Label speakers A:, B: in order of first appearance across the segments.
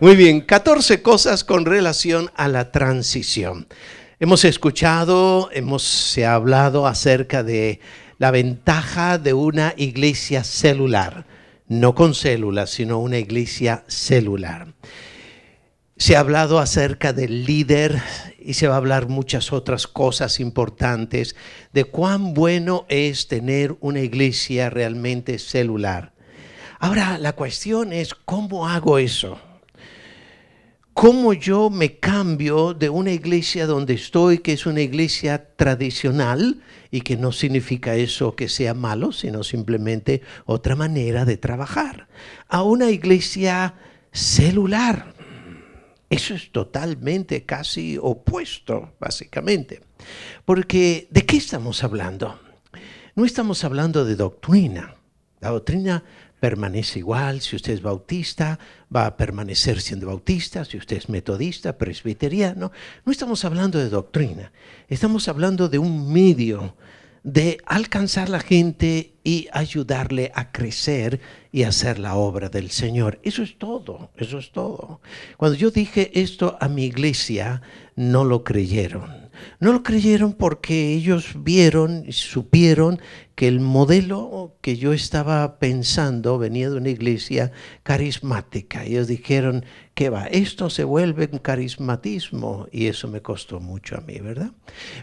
A: Muy bien, 14 cosas con relación a la transición. Hemos escuchado, hemos se ha hablado acerca de la ventaja de una iglesia celular, no con células, sino una iglesia celular. Se ha hablado acerca del líder y se va a hablar muchas otras cosas importantes de cuán bueno es tener una iglesia realmente celular. Ahora, la cuestión es, ¿cómo hago eso? Cómo yo me cambio de una iglesia donde estoy, que es una iglesia tradicional, y que no significa eso que sea malo, sino simplemente otra manera de trabajar, a una iglesia celular. Eso es totalmente casi opuesto, básicamente. Porque, ¿de qué estamos hablando? No estamos hablando de doctrina. La doctrina permanece igual. Si usted es bautista, va a permanecer siendo bautista. Si usted es metodista, presbiteriano. No estamos hablando de doctrina. Estamos hablando de un medio de alcanzar la gente y ayudarle a crecer y hacer la obra del Señor. Eso es todo, eso es todo. Cuando yo dije esto a mi iglesia, no lo creyeron. No lo creyeron porque ellos vieron y supieron que el modelo que yo estaba pensando venía de una iglesia carismática. Ellos dijeron, ¿qué va? Esto se vuelve un carismatismo y eso me costó mucho a mí, ¿verdad?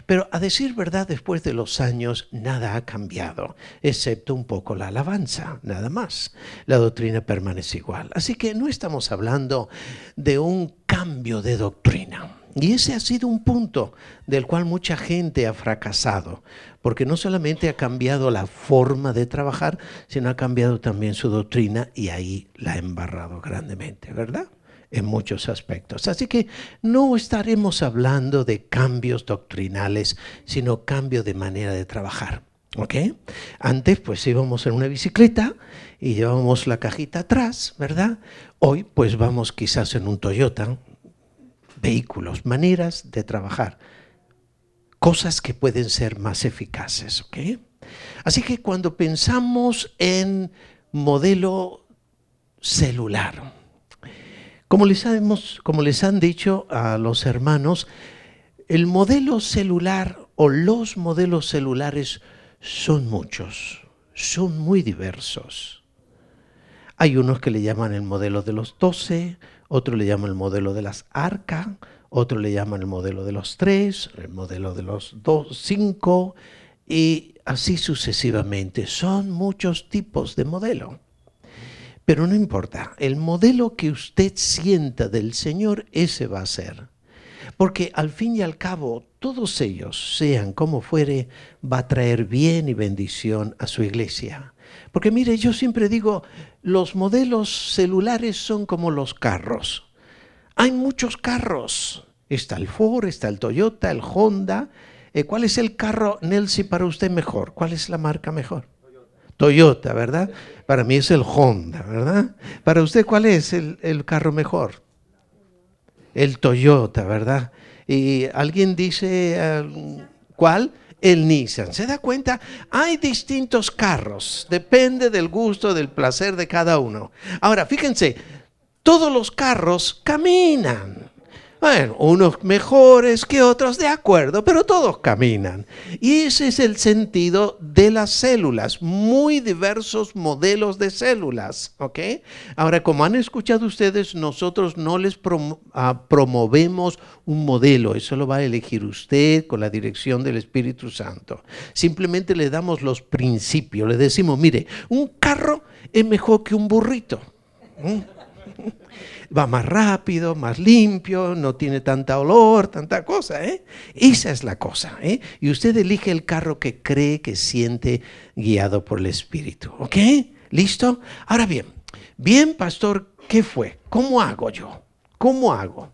A: Pero a decir verdad, después de los años nada ha cambiado, excepto un poco la alabanza, nada más. La doctrina permanece igual. Así que no estamos hablando de un cambio de doctrina. Y ese ha sido un punto del cual mucha gente ha fracasado, porque no solamente ha cambiado la forma de trabajar, sino ha cambiado también su doctrina y ahí la ha embarrado grandemente, ¿verdad? En muchos aspectos. Así que no estaremos hablando de cambios doctrinales, sino cambio de manera de trabajar. ¿Ok? Antes pues íbamos en una bicicleta y llevábamos la cajita atrás, ¿verdad? Hoy pues vamos quizás en un Toyota, vehículos, maneras de trabajar, cosas que pueden ser más eficaces. ¿ok? Así que cuando pensamos en modelo celular, como les, como les han dicho a los hermanos, el modelo celular o los modelos celulares son muchos, son muy diversos. Hay unos que le llaman el modelo de los doce, otro le llaman el modelo de las arcas, otro le llaman el modelo de los tres, el modelo de los dos, cinco, y así sucesivamente. Son muchos tipos de modelo. Pero no importa, el modelo que usted sienta del Señor, ese va a ser. Porque al fin y al cabo, todos ellos, sean como fuere, va a traer bien y bendición a su iglesia. Porque mire, yo siempre digo, los modelos celulares son como los carros. Hay muchos carros. Está el Ford, está el Toyota, el Honda. Eh, ¿Cuál es el carro, Nelsi, para usted mejor? ¿Cuál es la marca mejor? Toyota, ¿verdad? Para mí es el Honda, ¿verdad? Para usted, ¿cuál es el, carro mejor? El Toyota, ¿verdad? Y alguien dice, ¿cuál? el Nissan. ¿Se da cuenta? Hay distintos carros, depende del gusto, del placer de cada uno. Ahora, fíjense, todos los carros caminan. Bueno, unos mejores que otros, de acuerdo, pero todos caminan. Y ese es el sentido de las células, muy diversos modelos de células, ¿ok? Ahora, como han escuchado ustedes, nosotros no les ah, promovemos un modelo, eso lo va a elegir usted con la dirección del Espíritu Santo. Simplemente le damos los principios, le decimos, mire, un carro es mejor que un burrito va más rápido, más limpio, no tiene tanta olor, tanta cosa. ¿eh? Esa es la cosa. ¿eh? Y usted elige el carro que cree, que siente guiado por el Espíritu. ¿Ok? ¿Listo? Ahora bien, bien, pastor, ¿qué fue? ¿Cómo hago yo? ¿Cómo hago?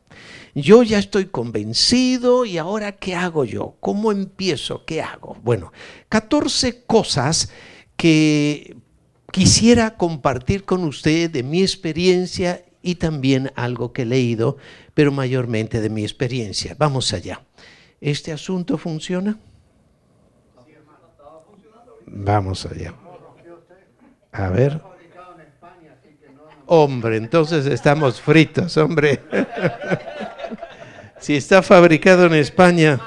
A: Yo ya estoy convencido y ahora ¿qué hago yo? ¿Cómo empiezo? ¿Qué hago? Bueno, 14 cosas que quisiera compartir con usted de mi experiencia y también algo que he leído, pero mayormente de mi experiencia. Vamos allá. ¿Este asunto funciona? Vamos allá. A ver. Hombre, entonces estamos fritos, hombre. si está fabricado en España,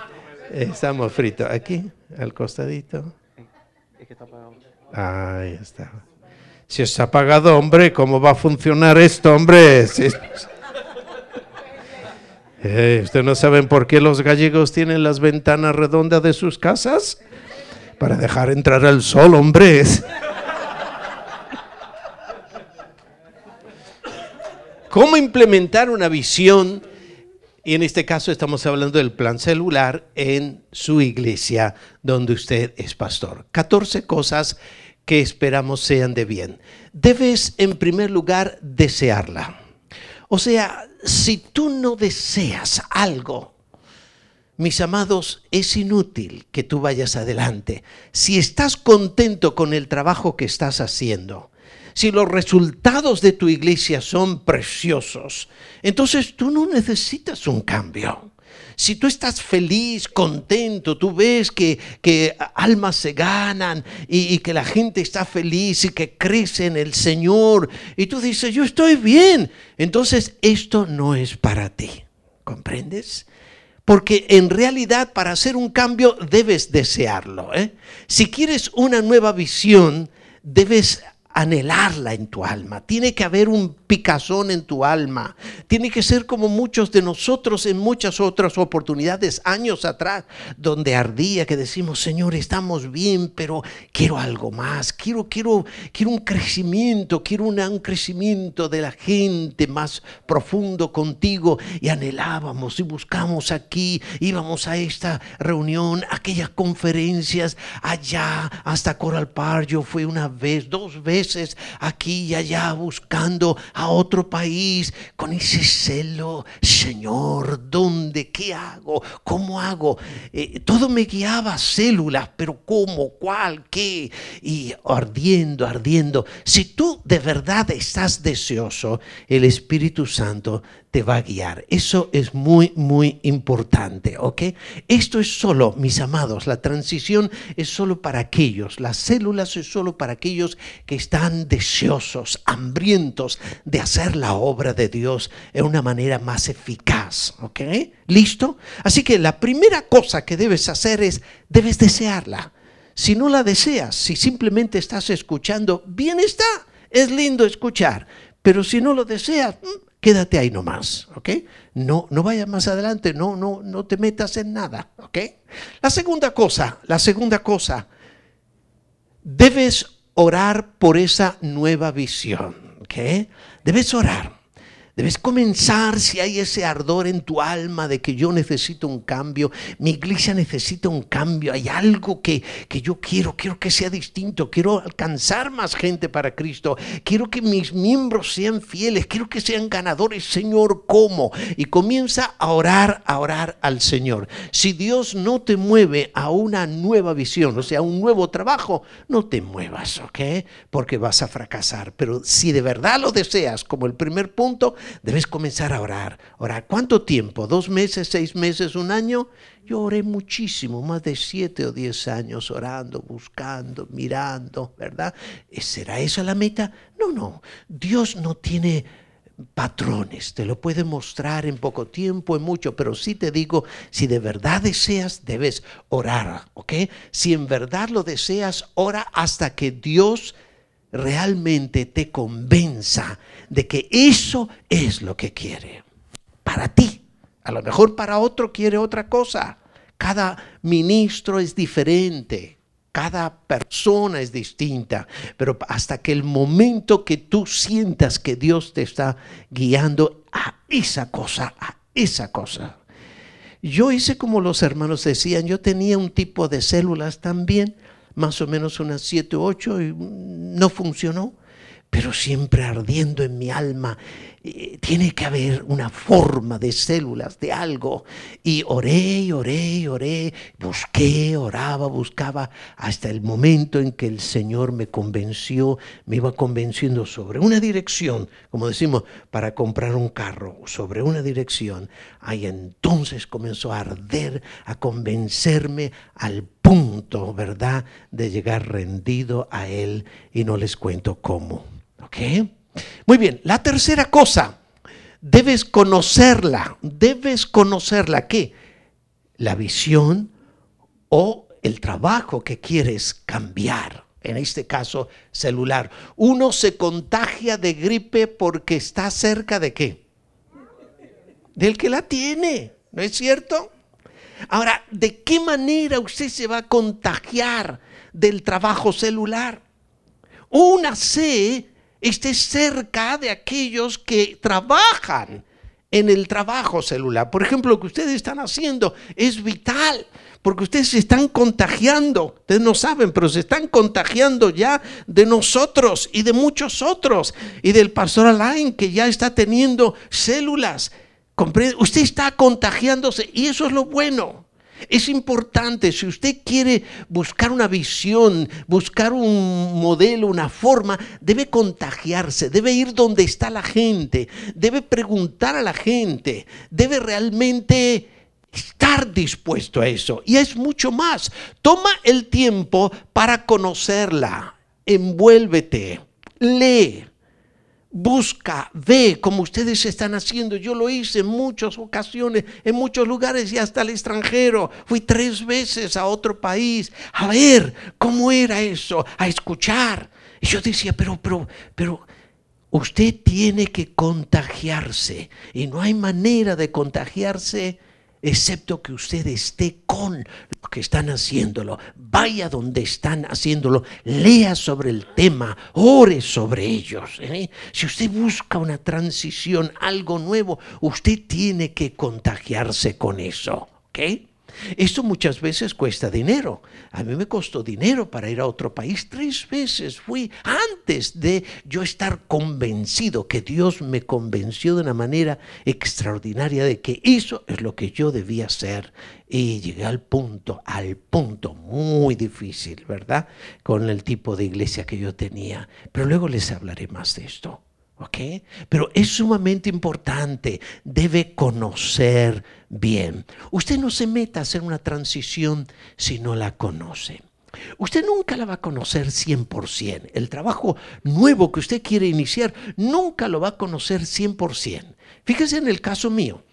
A: estamos fritos. Aquí, al costadito. Ahí está. Si está apagado, hombre, ¿cómo va a funcionar esto, hombre? Eh, ¿Ustedes no saben por qué los gallegos tienen las ventanas redondas de sus casas? Para dejar entrar el sol, hombre. ¿Cómo implementar una visión? Y en este caso estamos hablando del plan celular en su iglesia donde usted es pastor. 14 cosas que esperamos sean de bien. Debes en primer lugar desearla. O sea, si tú no deseas algo, mis amados, es inútil que tú vayas adelante. Si estás contento con el trabajo que estás haciendo, si los resultados de tu iglesia son preciosos, entonces tú no necesitas un cambio. Si tú estás feliz, contento, tú ves que, almas se ganan y, y, que la gente está feliz y que crece en el Señor, y tú dices, yo estoy bien, entonces esto no es para ti. ¿Comprendes? Porque en realidad para hacer un cambio debes desearlo. ¿eh? Si quieres una nueva visión, debes anhelarla en tu alma. Tiene que haber un picazón en tu alma. Tiene que ser como muchos de nosotros en muchas otras oportunidades, años atrás, donde ardía que decimos, Señor, estamos bien, pero quiero algo más. Quiero, quiero, quiero un crecimiento, quiero un crecimiento de la gente más profundo contigo. Y anhelábamos y buscamos aquí, íbamos a esta reunión, aquellas conferencias allá, hasta Coral Park. Yo fui una vez, dos veces aquí y allá buscando a otro país con ese celo, Señor, ¿dónde? ¿Qué hago? ¿Cómo hago? Eh, todo me guiaba a células, pero ¿cómo? ¿Cuál? ¿Qué? Y ardiendo, ardiendo. Si tú de verdad estás deseoso, el Espíritu Santo va a guiar. Eso es muy, muy importante, ¿ok? Esto es solo, mis amados, la transición es solo para aquellos, las células es solo para aquellos que están deseosos, hambrientos de hacer la obra de Dios de una manera más eficaz, ¿ok? ¿Listo? Así que la primera cosa que debes hacer es, debes desearla. Si no la deseas, si simplemente estás escuchando, bien está, es lindo escuchar, pero si no lo deseas, mm, quédate ahí nomás, ¿ok? No, no vayas más adelante, no, no, no te metas en nada, ¿ok? La segunda cosa, la segunda cosa, debes orar por esa nueva visión, ¿ok? Debes orar. Debes comenzar si hay ese ardor en tu alma de que yo necesito un cambio, mi iglesia necesita un cambio, hay algo que, que yo quiero, quiero que sea distinto, quiero alcanzar más gente para Cristo, quiero que mis miembros sean fieles, quiero que sean ganadores, Señor, ¿cómo? Y comienza a orar, a orar al Señor. Si Dios no te mueve a una nueva visión, o sea, un nuevo trabajo, no te muevas, ¿ok? Porque vas a fracasar. Pero si de verdad lo deseas, como el primer punto, debes comenzar a orar. Orar, ¿cuánto tiempo? ¿Dos meses, seis meses, un año? Yo oré muchísimo, más de siete o diez años orando, buscando, mirando, ¿verdad? ¿Será esa la meta? No, no. Dios no tiene patrones, te lo puede mostrar en poco tiempo, en mucho, pero sí te digo, si de verdad deseas, debes orar, ¿ok? Si en verdad lo deseas, ora hasta que Dios realmente te convenza de que eso es lo que quiere para ti. A lo mejor para otro quiere otra cosa. Cada ministro es diferente, cada persona es distinta, pero hasta que el momento que tú sientas que Dios te está guiando a esa cosa, a esa cosa. Yo hice como los hermanos decían, yo tenía un tipo de células también, más o menos unas siete o ocho y no funcionó, pero siempre ardiendo en mi alma. Eh, tiene que haber una forma de células, de algo. Y oré, oré, oré, busqué, oraba, buscaba, hasta el momento en que el Señor me convenció, me iba convenciendo sobre una dirección, como decimos, para comprar un carro, sobre una dirección. Ahí entonces comenzó a arder, a convencerme al punto, ¿verdad?, de llegar rendido a Él y no les cuento cómo. ¿Ok? Muy bien, la tercera cosa, debes conocerla, debes conocerla, ¿qué? La visión o el trabajo que quieres cambiar, en este caso celular. Uno se contagia de gripe porque está cerca de qué? Del que la tiene, ¿no es cierto? Ahora, ¿de qué manera usted se va a contagiar del trabajo celular? Una C esté cerca de aquellos que trabajan en el trabajo celular. Por ejemplo, lo que ustedes están haciendo es vital, porque ustedes se están contagiando, ustedes no saben, pero se están contagiando ya de nosotros y de muchos otros, y del pastor Alain que ya está teniendo células. Usted está contagiándose y eso es lo bueno. Es importante, si usted quiere buscar una visión, buscar un modelo, una forma, debe contagiarse, debe ir donde está la gente, debe preguntar a la gente, debe realmente estar dispuesto a eso. Y es mucho más. Toma el tiempo para conocerla, envuélvete, lee busca, ve como ustedes están haciendo. Yo lo hice en muchas ocasiones, en muchos lugares y hasta el extranjero. Fui tres veces a otro país a ver cómo era eso, a escuchar. Y yo decía, pero, pero, pero, usted tiene que contagiarse y no hay manera de contagiarse excepto que usted esté con que están haciéndolo. Vaya donde están haciéndolo, lea sobre el tema, ore sobre ellos. ¿eh? Si usted busca una transición, algo nuevo, usted tiene que contagiarse con eso. ¿ok?, esto muchas veces cuesta dinero. A mí me costó dinero para ir a otro país. Tres veces fui antes de yo estar convencido, que Dios me convenció de una manera extraordinaria de que eso es lo que yo debía hacer. Y llegué al punto, al punto muy difícil, ¿verdad? Con el tipo de iglesia que yo tenía. Pero luego les hablaré más de esto. ¿Ok? Pero es sumamente importante, debe conocer bien. Usted no se meta a hacer una transición si no la conoce. Usted nunca la va a conocer 100%. El trabajo nuevo que usted quiere iniciar nunca lo va a conocer 100%. Fíjese en el caso mío.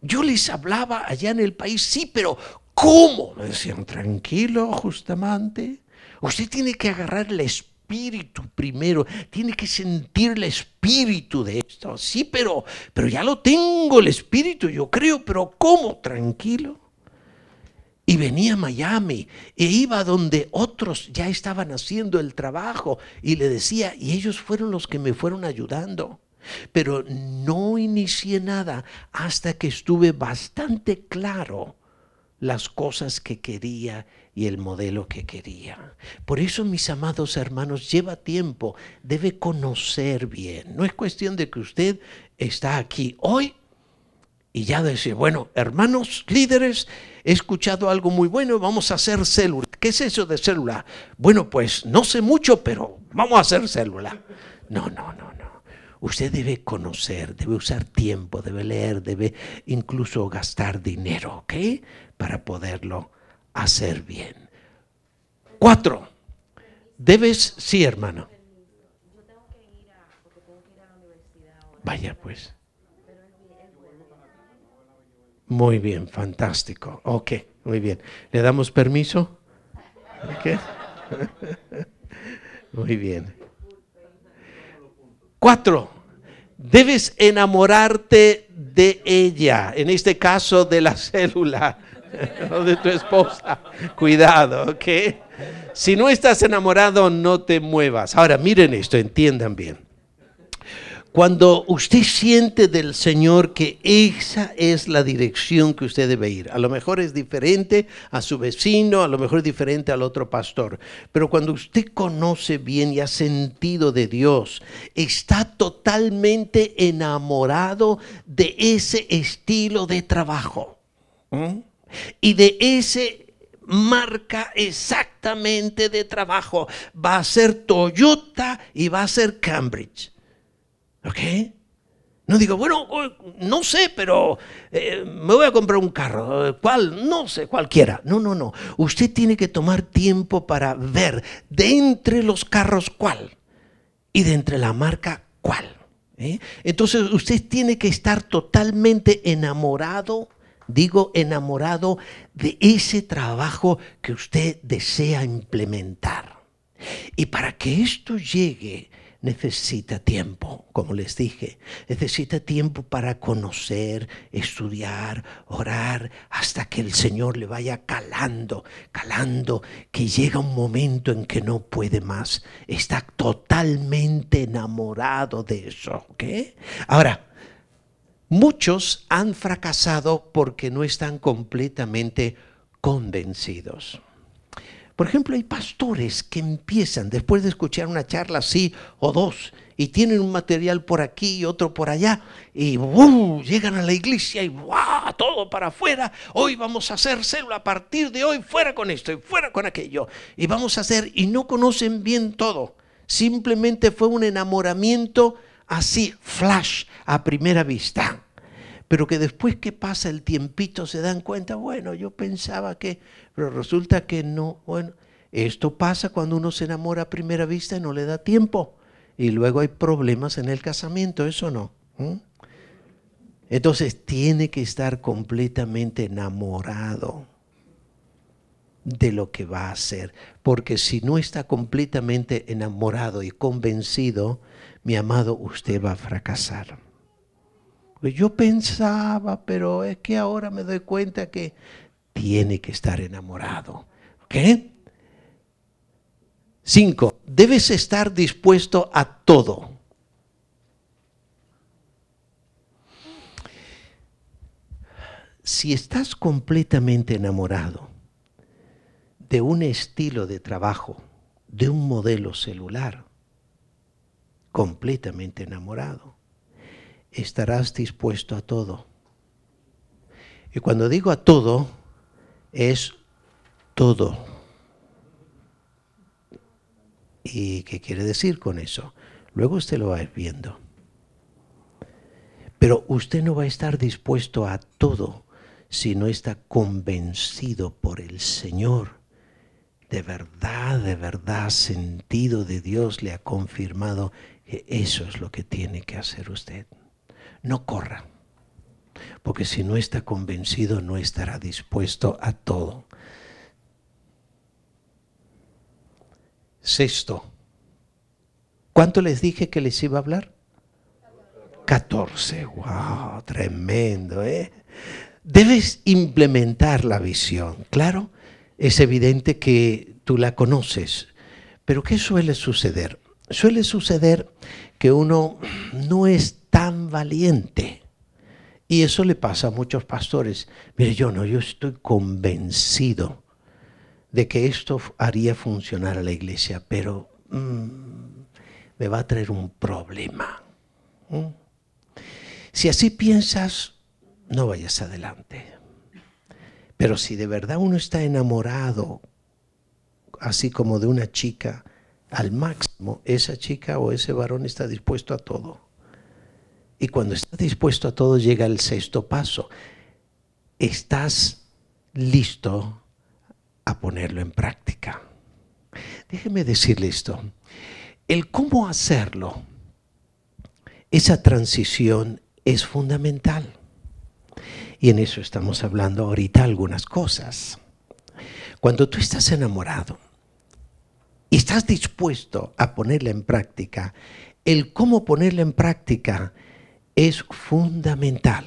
A: Yo les hablaba allá en el país, sí, pero ¿cómo? Me decían, tranquilo, justamente. Usted tiene que agarrar el espíritu espíritu primero, tiene que sentir el espíritu de esto. Sí, pero, pero ya lo tengo el espíritu, yo creo, pero ¿cómo? Tranquilo. Y venía a Miami e iba donde otros ya estaban haciendo el trabajo y le decía, y ellos fueron los que me fueron ayudando. Pero no inicié nada hasta que estuve bastante claro las cosas que quería y el modelo que quería. Por eso, mis amados hermanos, lleva tiempo, debe conocer bien. No es cuestión de que usted está aquí hoy y ya dice, bueno, hermanos líderes, he escuchado algo muy bueno, vamos a hacer célula. ¿Qué es eso de célula? Bueno, pues no sé mucho, pero vamos a hacer célula. No, no, no, no. Usted debe conocer, debe usar tiempo, debe leer, debe incluso gastar dinero, ¿ok? Para poderlo hacer bien. Cuatro, debes, sí hermano. Vaya pues. Muy bien, fantástico. Ok, muy bien. ¿Le damos permiso? muy bien. Cuatro, debes enamorarte de ella, en este caso de la célula de tu esposa. Cuidado, ¿ok? Si no estás enamorado, no te muevas. Ahora, miren esto, entiendan bien. Cuando usted siente del Señor que esa es la dirección que usted debe ir, a lo mejor es diferente a su vecino, a lo mejor es diferente al otro pastor, pero cuando usted conoce bien y ha sentido de Dios, está totalmente enamorado de ese estilo de trabajo y de ese marca exactamente de trabajo. Va a ser Toyota y va a ser Cambridge. ¿Ok? No digo, bueno, no sé, pero eh, me voy a comprar un carro. ¿Cuál? No sé, cualquiera. No, no, no. Usted tiene que tomar tiempo para ver de entre los carros cuál. Y de entre la marca cual. ¿eh? Entonces usted tiene que estar totalmente enamorado, digo enamorado de ese trabajo que usted desea implementar. Y para que esto llegue necesita tiempo, como les dije, necesita tiempo para conocer, estudiar, orar, hasta que el Señor le vaya calando, calando, que llega un momento en que no puede más, está totalmente enamorado de eso. ¿ok? Ahora, muchos han fracasado porque no están completamente convencidos. Por ejemplo, hay pastores que empiezan después de escuchar una charla así o dos y tienen un material por aquí y otro por allá y llegan a la iglesia y ¡wow! todo para afuera. Hoy vamos a hacer célula a partir de hoy, fuera con esto y fuera con aquello. Y vamos a hacer y no conocen bien todo. Simplemente fue un enamoramiento así, flash, a primera vista pero que después que pasa el tiempito se dan cuenta, bueno, yo pensaba que, pero resulta que no. Bueno, esto pasa cuando uno se enamora a primera vista y no le da tiempo. Y luego hay problemas en el casamiento, eso no. Entonces tiene que estar completamente enamorado de lo que va a hacer. Porque si no está completamente enamorado y convencido, mi amado, usted va a fracasar. Yo pensaba, pero es que ahora me doy cuenta que tiene que estar enamorado. ¿Ok? Cinco, debes estar dispuesto a todo. Si estás completamente enamorado de un estilo de trabajo, de un modelo celular, completamente enamorado, estarás dispuesto a todo. Y cuando digo a todo, es todo. ¿Y qué quiere decir con eso? Luego usted lo va viendo. Pero usted no va a estar dispuesto a todo si no está convencido por el Señor. De verdad, de verdad, sentido de Dios le ha confirmado eso es lo que tiene que hacer usted no corra, porque si no está convencido no estará dispuesto a todo. Sexto, ¿cuánto les dije que les iba a hablar? 14, wow, tremendo, ¿eh? Debes implementar la visión, claro, es evidente que tú la conoces, pero ¿qué suele suceder? Suele suceder que uno no es tan valiente. Y eso le pasa a muchos pastores. Mire, yo no, yo estoy convencido de que esto haría funcionar a la iglesia, pero mm, me va a traer un problema. Si así piensas, no vayas adelante. Pero si de verdad uno está enamorado, así como de una chica, al máximo, esa chica o ese varón está dispuesto a todo. Y cuando estás dispuesto a todo llega el sexto paso. Estás listo a ponerlo en práctica. Déjeme decirle esto. El cómo hacerlo, esa transición es fundamental. Y en eso estamos hablando ahorita algunas cosas. Cuando tú estás enamorado estás dispuesto a ponerla en práctica, el cómo ponerla en práctica es fundamental.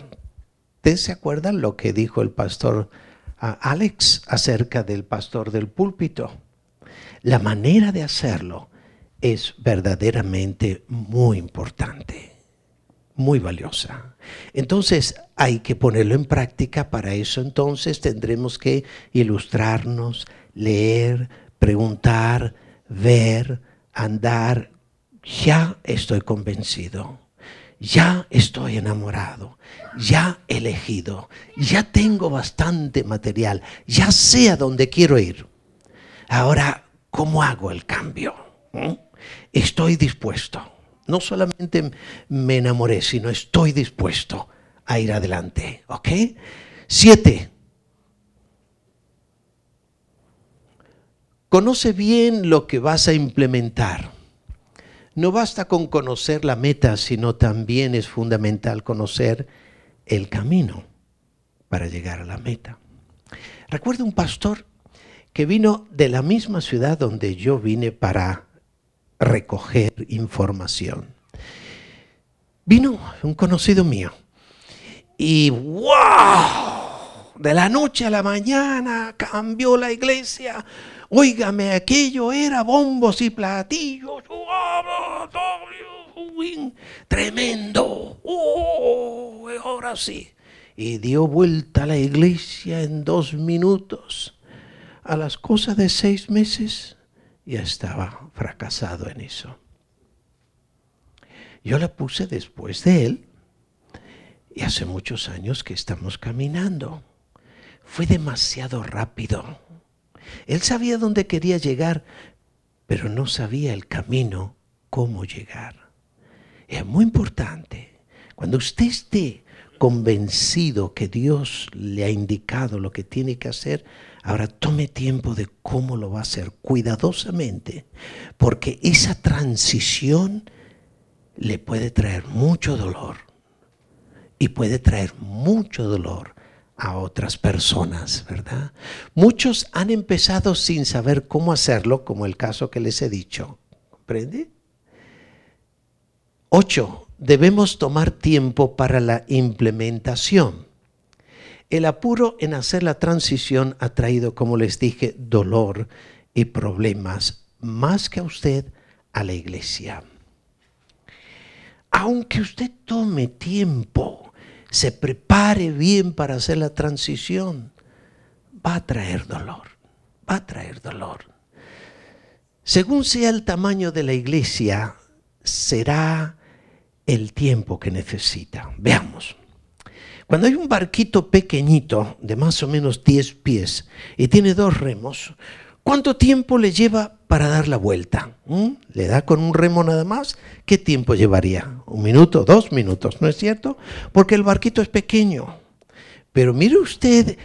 A: ¿Ustedes se acuerdan lo que dijo el pastor Alex acerca del pastor del púlpito? La manera de hacerlo es verdaderamente muy importante, muy valiosa. Entonces hay que ponerlo en práctica, para eso entonces tendremos que ilustrarnos, leer, preguntar, ver, andar. Ya estoy convencido ya estoy enamorado, ya elegido, ya tengo bastante material, ya sé a dónde quiero ir. Ahora, ¿cómo hago el cambio? ¿Mm? Estoy dispuesto. No solamente me enamoré, sino estoy dispuesto a ir adelante. ¿Ok? Siete. Conoce bien lo que vas a implementar. no basta con conocer la meta, sino también es fundamental conocer el camino para llegar a la meta. Recuerdo un pastor que vino de la misma ciudad donde yo vine para recoger información. Vino un conocido mío y ¡wow! De la noche a la mañana cambió la iglesia. Óigame, aquello era bombos y platillos. Tremendo. Oh, ahora sí. Y dio vuelta a la iglesia en dos minutos. A las cosas de seis meses ya estaba fracasado en eso. Yo la puse después de él y hace muchos años que estamos caminando. Fue demasiado rápido. Él sabía dónde quería llegar, pero no sabía el camino, cómo llegar. Es muy importante. Cuando usted esté convencido que Dios le ha indicado lo que tiene que hacer, ahora tome tiempo de cómo lo va a hacer cuidadosamente, porque esa transición le puede traer mucho dolor y puede traer mucho dolor a otras personas, ¿verdad? Muchos han empezado sin saber cómo hacerlo, como el caso que les he dicho. ¿Comprende? Ocho, debemos tomar tiempo para la implementación. El apuro en hacer la transición ha traído, como les dije, dolor y problemas, más que a usted, a la iglesia. Aunque usted tome tiempo, se prepare bien para hacer la transición, va a traer dolor, va a traer dolor. Según sea el tamaño de la iglesia, será el tiempo que necesita. Veamos. Cuando hay un barquito pequeñito de más o menos 10 pies y tiene dos remos, ¿cuánto tiempo le lleva para dar la vuelta? ¿Mm? ¿Le da con un remo nada más? ¿Qué tiempo llevaría? ¿Un minuto? ¿Dos minutos? ¿No es cierto? Porque el barquito es pequeño. Pero mire usted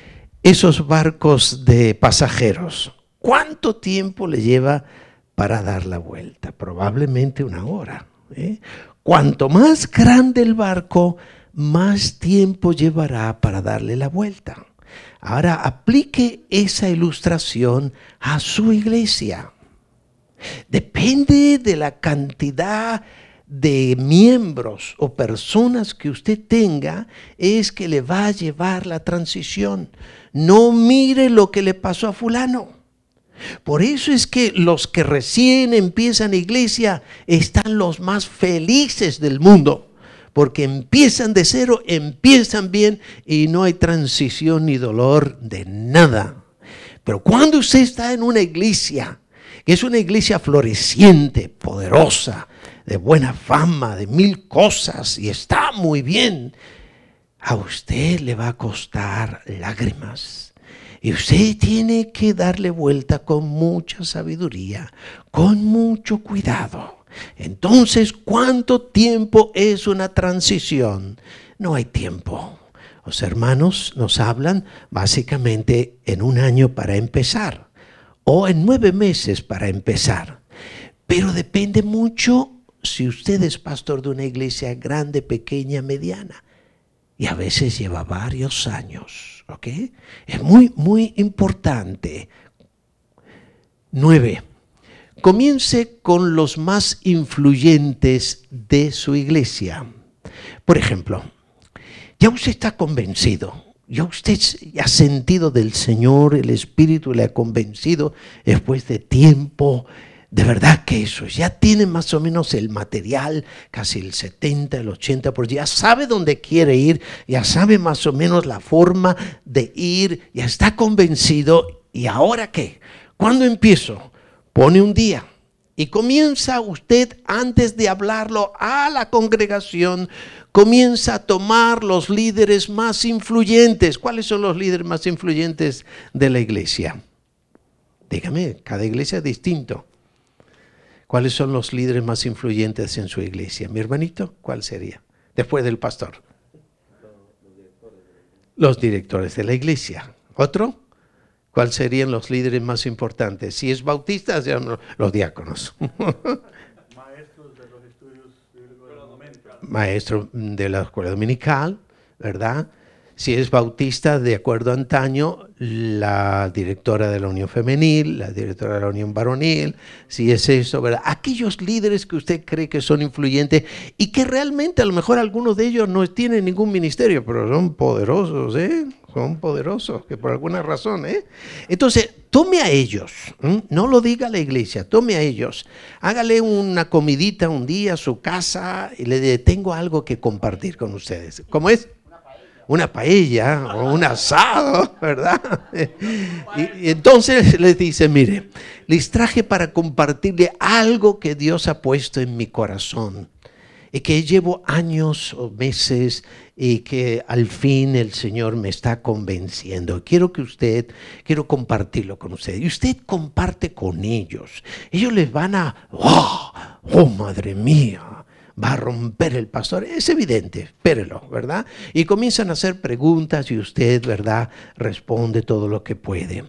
A: esos barcos de pasajeros. ¿Cuánto tiempo le lleva para dar la vuelta? Probablemente una hora. ¿eh? Cuanto más grande el barco, más tiempo llevará para darle la vuelta. Ahora aplique esa ilustración a su iglesia. Depende de la cantidad de miembros o personas que usted tenga, es que le va a llevar la transición. No mire lo que le pasó a fulano. Por eso es que los que recién empiezan iglesia están los más felices del mundo, porque empiezan de cero, empiezan bien y no hay transición ni dolor de nada. Pero cuando usted está en una iglesia, que es una iglesia floreciente, poderosa, de buena fama, de mil cosas, y está muy bien, a usted le va a costar lágrimas. Y usted tiene que darle vuelta con mucha sabiduría, con mucho cuidado. Entonces, ¿cuánto tiempo es una transición? No hay tiempo. Los hermanos nos hablan básicamente en un año para empezar o en nueve meses para empezar. Pero depende mucho si usted es pastor de una iglesia grande, pequeña, mediana. Y a veces lleva varios años. ¿Ok? Es muy, muy importante. Nueve. Comience con los más influyentes de su iglesia. Por ejemplo, ya usted está convencido ya usted ha sentido del Señor, el Espíritu le ha convencido después de tiempo. De verdad que eso, ya tiene más o menos el material, casi el 70, el 80 por ya sabe dónde quiere ir, ya sabe más o menos la forma de ir, ya está convencido. ¿Y ahora qué? ¿Cuándo empiezo? Pone un día, y comienza usted, antes de hablarlo a la congregación, comienza a tomar los líderes más influyentes. ¿Cuáles son los líderes más influyentes de la iglesia? Dígame, cada iglesia es distinto. ¿Cuáles son los líderes más influyentes en su iglesia? Mi hermanito, ¿cuál sería? Después del pastor. Los directores de la iglesia. ¿Otro? cuáles serían los líderes más importantes. Si es bautista, los diáconos. Maestros de los estudios bíblicos Maestro de la escuela dominical, ¿verdad? Si es bautista, de acuerdo a antaño, la directora de la Unión Femenil, la directora de la Unión Varonil, si es eso, ¿verdad? Aquellos líderes que usted cree que son influyentes y que realmente a lo mejor algunos de ellos no tienen ningún ministerio, pero son poderosos, ¿eh? Son poderosos, que por alguna razón, ¿eh? Entonces, tome a ellos, no lo diga la iglesia, tome a ellos, hágale una comidita un día a su casa y le diga, tengo algo que compartir con ustedes. ¿Cómo es? Una paella o un asado, ¿verdad? Y, entonces les dice, mire, les traje para compartirle algo que Dios ha puesto en mi corazón y que llevo años o meses y que al fin el Señor me está convenciendo. Quiero que usted, quiero compartirlo con usted. Y usted comparte con ellos. Ellos les van a, oh, oh madre mía, va a romper el pastor. Es evidente, espérelo, ¿verdad? Y comienzan a hacer preguntas y usted, ¿verdad?, responde todo lo que puede.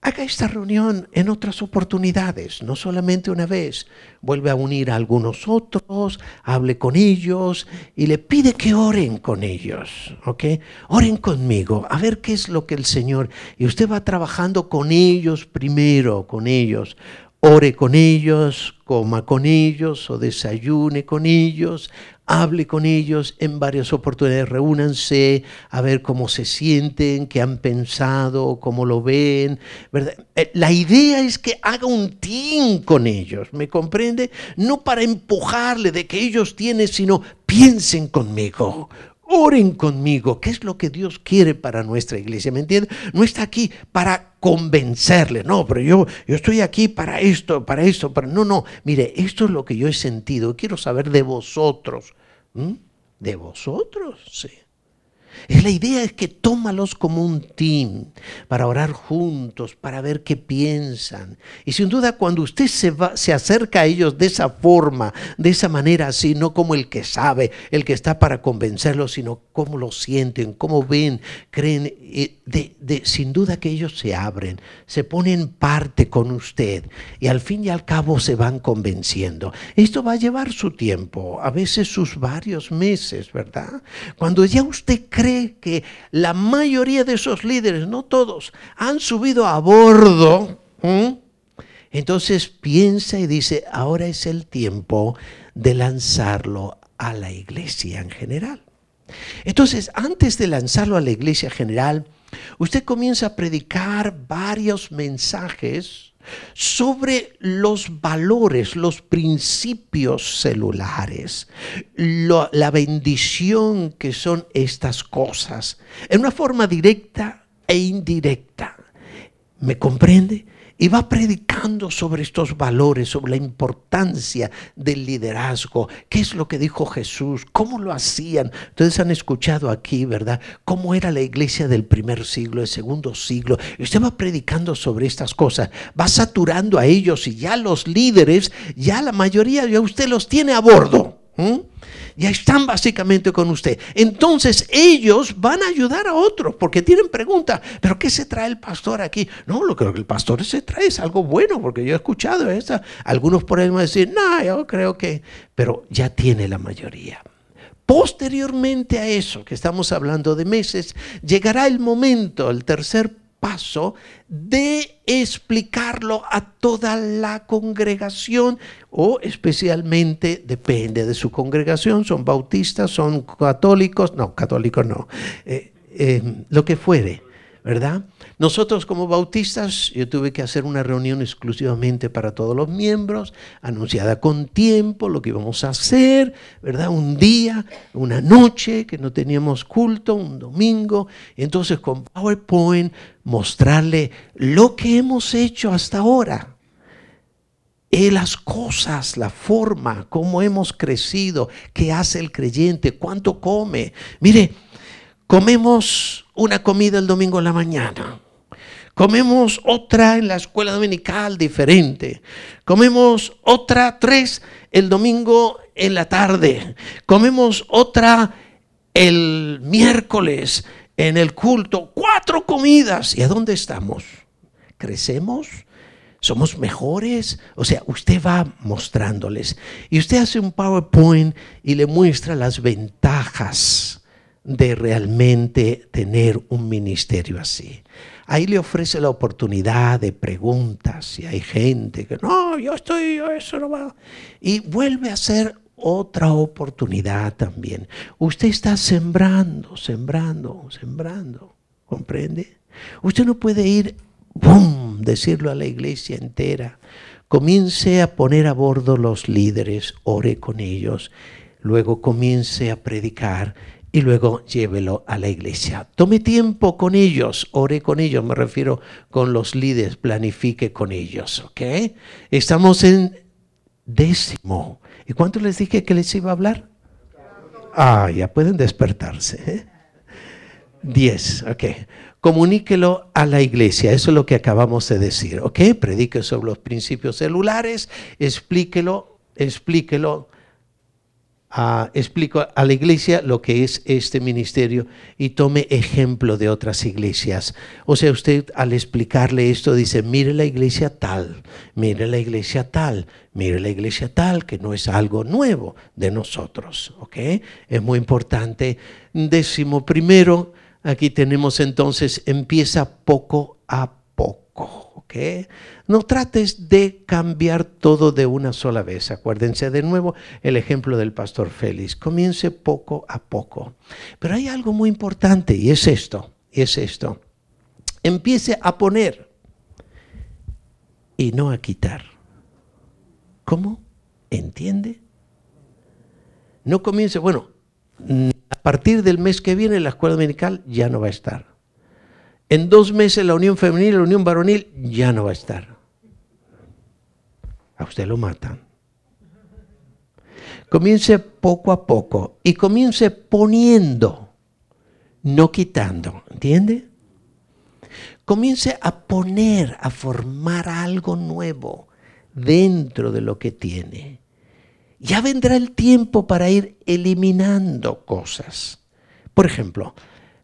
A: Haga esta reunión en otras oportunidades, no solamente una vez. Vuelve a unir a algunos otros, hable con ellos y le pide que oren con ellos, ¿ok? Oren conmigo, a ver qué es lo que el Señor... Y usted va trabajando con ellos primero, con ellos ore con ellos, coma con ellos o desayune con ellos, hable con ellos en varias oportunidades, reúnanse a ver cómo se sienten, qué han pensado, cómo lo ven. Eh, la idea es que haga un team con ellos, ¿me comprende? No para empujarle de que ellos tienen, sino piensen conmigo, oren conmigo, ¿qué es lo que Dios quiere para nuestra iglesia? ¿Me entiende? No está aquí para convencerle, no, pero yo, yo estoy aquí para esto, para esto, para... No, no, mire, esto es lo que yo he sentido, quiero saber de vosotros. ¿De vosotros? Sí. Es la idea es que tómalos como un team para orar juntos, para ver qué piensan. Y sin duda cuando usted se, va, se acerca a ellos de esa forma, de esa manera así, no como el que sabe, el que está para convencerlos, sino cómo lo sienten, cómo ven, creen, eh, de, de, sin duda que ellos se abren, se ponen parte con usted y al fin y al cabo se van convenciendo. Esto va a llevar su tiempo, a veces sus varios meses, ¿verdad? Cuando ya usted cree que la mayoría de esos líderes, no todos, han subido a bordo, entonces piensa y dice, ahora es el tiempo de lanzarlo a la iglesia en general. Entonces, antes de lanzarlo a la iglesia general, usted comienza a predicar varios mensajes sobre los valores, los principios celulares, la bendición que son estas cosas, en una forma directa e indirecta. ¿Me comprende? Y va predicando sobre estos valores, sobre la importancia del liderazgo, qué es lo que dijo Jesús, cómo lo hacían. Ustedes han escuchado aquí, ¿verdad? Cómo era la iglesia del primer siglo, del segundo siglo. Usted va predicando sobre estas cosas, va saturando a ellos y ya los líderes, ya la mayoría, ya usted los tiene a bordo ya están básicamente con usted. Entonces ellos van a ayudar a otros porque tienen preguntas, pero ¿qué se trae el pastor aquí? No, lo que el pastor se trae es algo bueno, porque yo he escuchado eso. Algunos por ahí decir, no, yo creo que, pero ya tiene la mayoría. Posteriormente a eso, que estamos hablando de meses, llegará el momento, el tercer paso de explicarlo a toda la congregación o especialmente depende de su congregación, son bautistas, son católicos, no, católicos no, eh, eh, lo que fuere, ¿verdad? Nosotros como bautistas, yo tuve que hacer una reunión exclusivamente para todos los miembros, anunciada con tiempo, lo que íbamos a hacer, ¿verdad? Un día, una noche que no teníamos culto, un domingo, entonces con PowerPoint mostrarle lo que hemos hecho hasta ahora. Y las cosas, la forma, cómo hemos crecido, qué hace el creyente, cuánto come. Mire, comemos una comida el domingo en la mañana Comemos otra en la escuela dominical diferente. Comemos otra tres el domingo en la tarde. Comemos otra el miércoles en el culto. Cuatro comidas. ¿Y a dónde estamos? ¿Crecemos? somos mejores. O sea, usted va mostrándoles. Y usted hace un PowerPoint y le muestra las ventajas de realmente tener un ministerio así. Ahí le ofrece la oportunidad de preguntas. Y hay gente que, no, yo estoy, yo eso no va. Y vuelve a ser otra oportunidad también. Usted está sembrando, sembrando, sembrando. ¿Comprende? Usted no puede ir, ¡bum!, decirlo a la iglesia entera. Comience a poner a bordo los líderes, ore con ellos, luego comience a predicar y luego llévelo a la iglesia. Tome tiempo con ellos, ore con ellos, me refiero con los líderes, planifique con ellos, ¿ok? Estamos en décimo. ¿Y cuánto les dije que les iba a hablar? Ah, ya pueden despertarse. ¿eh? Diez, ok. Comuníquelo a la iglesia, eso es lo que acabamos de decir, ok. Predique sobre los principios celulares, explíquelo, explíquelo explico a la iglesia lo que es este ministerio y tome ejemplo de otras iglesias. O sea, usted al explicarle esto dice, mire la iglesia tal, mire la iglesia tal, mire la iglesia tal, que no es algo nuevo de nosotros. ¿ok? Es muy importante. Décimo primero, aquí tenemos entonces, empieza poco a poco. No trates de cambiar todo de una sola vez. Acuérdense de nuevo el ejemplo del pastor Félix. Comience poco a poco. Pero hay algo muy importante y es esto, y es esto. Empiece a poner y no a quitar. ¿Cómo? ¿Entiende? No comience, bueno, a partir del mes que viene la escuela dominical ya no va a estar. En dos meses la unión femenil, la unión varonil ya no va a estar. A usted lo matan. Comience poco a poco y comience poniendo, no quitando. ¿Entiende? Comience a poner, a formar algo nuevo dentro de lo que tiene. Ya vendrá el tiempo para ir eliminando cosas. Por ejemplo,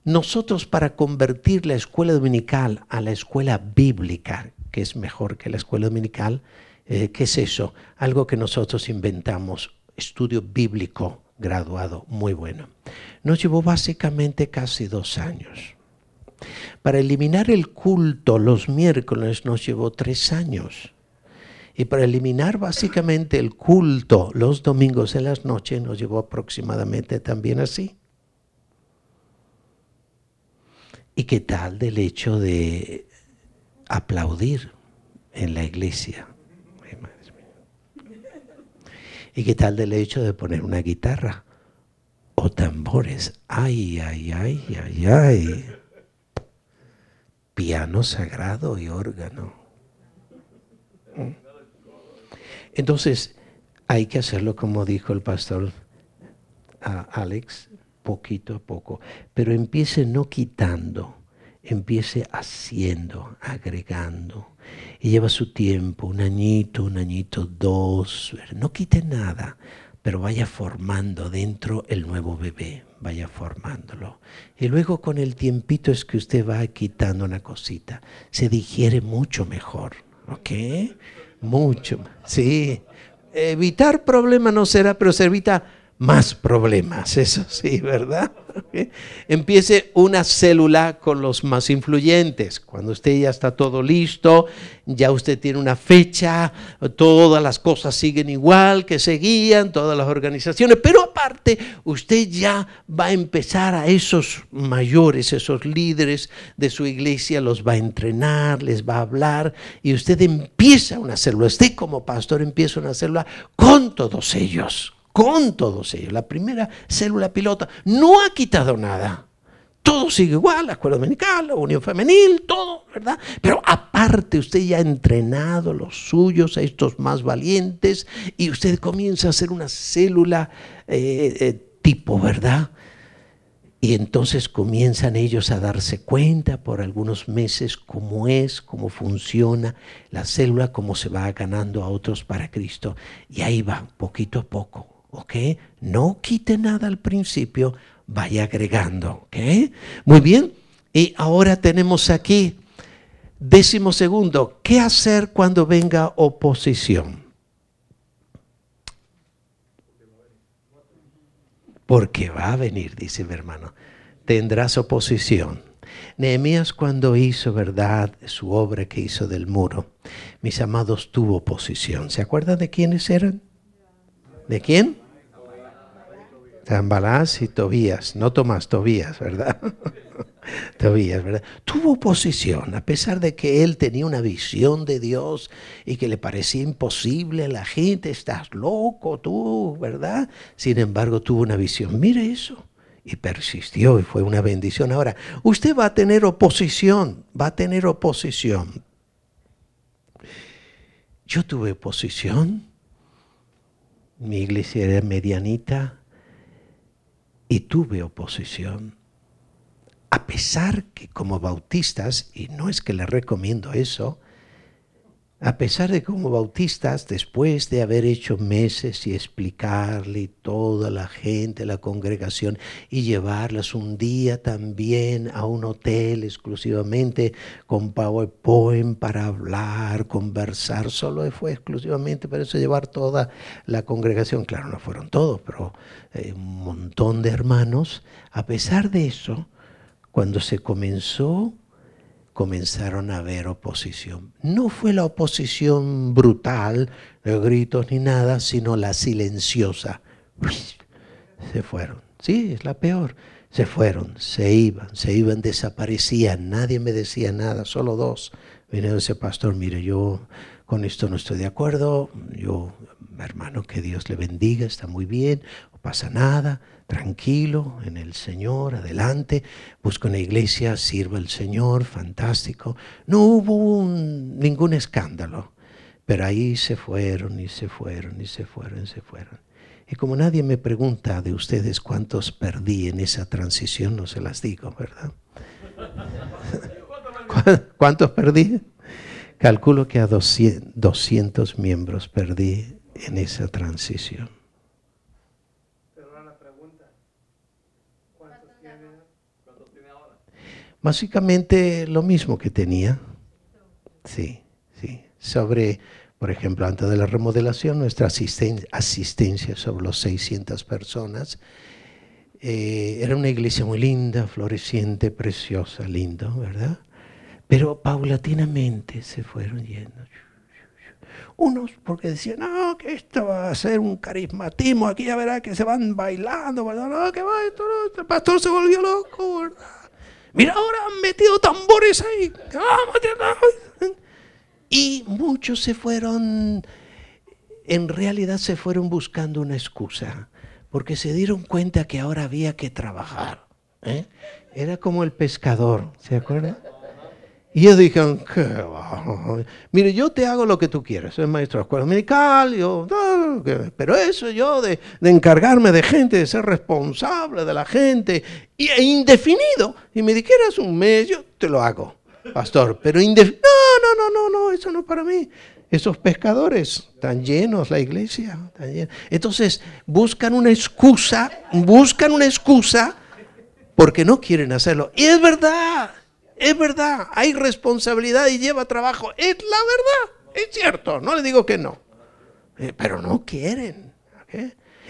A: nosotros para convertir la escuela dominical a la escuela bíblica, que es mejor que la escuela dominical, eh, ¿qué es eso? Algo que nosotros inventamos, estudio bíblico graduado, muy bueno. Nos llevó básicamente casi dos años. Para eliminar el culto los miércoles nos llevó tres años. Y para eliminar básicamente el culto los domingos en las noches nos llevó aproximadamente también así. ¿Y qué tal del hecho de aplaudir en la iglesia? ¿Y qué tal del hecho de poner una guitarra o tambores? Ay, ay, ay, ay, ay. Piano sagrado y órgano. Entonces, hay que hacerlo como dijo el pastor Alex, poquito a poco, pero empiece no quitando, empiece haciendo, agregando. Y lleva su tiempo, un añito, un añito, dos, no quite nada, pero vaya formando dentro el nuevo bebé, vaya formándolo. Y luego con el tiempito es que usted va quitando una cosita, se digiere mucho mejor, ¿ok? Mucho, sí. Evitar problemas no será, pero se evita más problemas, eso sí, ¿verdad? Empiece una célula con los más influyentes. Cuando usted ya está todo listo, ya usted tiene una fecha, todas las cosas siguen igual que seguían, todas las organizaciones, pero aparte usted ya va a empezar a esos mayores, esos líderes de su iglesia, los va a entrenar, les va a hablar y usted empieza una célula. Usted como pastor empieza una célula con todos ellos con todos ellos. La primera célula pilota no ha quitado nada. Todo sigue igual, la escuela dominical, la unión femenil, todo, ¿verdad? Pero aparte usted ya ha entrenado los suyos, a estos más valientes, y usted comienza a hacer una célula eh, eh, tipo, ¿verdad? Y entonces comienzan ellos a darse cuenta por algunos meses cómo es, cómo funciona la célula, cómo se va ganando a otros para Cristo. Y ahí va, poquito a poco, ¿ok? No quite nada al principio, vaya agregando, ¿ok? Muy bien, y ahora tenemos aquí Décimo segundo, ¿qué hacer cuando venga oposición? Porque va a venir, dice mi hermano. Tendrás oposición. Nehemías cuando hizo, ¿verdad?, su obra que hizo del muro, mis amados, tuvo oposición. ¿Se acuerdan de quiénes eran? ¿De quién? Tambalás y Tobías, no Tomás, Tobías, ¿verdad? Tobías, ¿verdad? Tuvo oposición, a pesar de que él tenía una visión de Dios y que le parecía imposible a la gente, estás loco tú, ¿verdad? Sin embargo, tuvo una visión, mire eso, y persistió y fue una bendición. Ahora, usted va a tener oposición, va a tener oposición. Yo tuve oposición, mi iglesia era medianita, y tuve oposición. A pesar que como bautistas, y no es que les recomiendo eso, a pesar de como bautistas, después de haber hecho meses y explicarle toda la gente, la congregación, y llevarlas un día también a un hotel exclusivamente con PowerPoint para hablar, conversar, solo fue exclusivamente para eso llevar toda la congregación. Claro, no fueron todos, pero eh, un montón de hermanos. A pesar de eso, cuando se comenzó comenzaron a haber oposición. No fue la oposición brutal, de gritos ni nada, sino la silenciosa. Se fueron. Sí, es la peor. Se fueron, se iban, se iban, desaparecían. Nadie me decía nada, solo dos. Vino ese pastor, mire, yo con esto no estoy de acuerdo. Yo, hermano, que Dios le bendiga, está muy bien, no pasa nada tranquilo en el Señor, adelante, busca una iglesia, sirva al Señor, fantástico. No hubo ningún escándalo, pero ahí se fueron y se fueron y se fueron y se fueron. Y como nadie me pregunta de ustedes cuántos perdí en esa transición, no se las digo, ¿verdad? ¿Cuántos perdí? Calculo que a 200 miembros perdí en esa transición. Básicamente lo mismo que tenía. Sí, sí. Sobre, por ejemplo, antes de la remodelación, nuestra asistencia sobre los 600 personas. Eh, era una iglesia muy linda, floreciente, preciosa, lindo, ¿verdad? Pero paulatinamente se fueron yendo. Unos porque decían, no, que esto va a ser un carismatismo, aquí ya verá que se van bailando, ¿verdad? No, que va, esto el pastor se volvió loco, ¿verdad? Mira, ahora han metido tambores ahí. Y muchos se fueron, en realidad se fueron buscando una excusa, porque se dieron cuenta que ahora había que trabajar. ¿eh? Era como el pescador, ¿se acuerdan? Y ellos dijeron, mire, yo te hago lo que tú quieras, soy maestro de escuela medical, yo, pero eso yo de, encargarme de gente, de ser responsable de la gente, y, e indefinido, y me dijeras un mes, yo te lo hago, pastor, pero indefinido, no, no, no, no, no, eso no es para mí. Esos pescadores están llenos, la iglesia. Entonces buscan una excusa, buscan una excusa porque no quieren hacerlo. Y es verdad, es verdad, hay responsabilidad y lleva trabajo. Es la verdad, es cierto, no le digo que no. Eh, pero no quieren.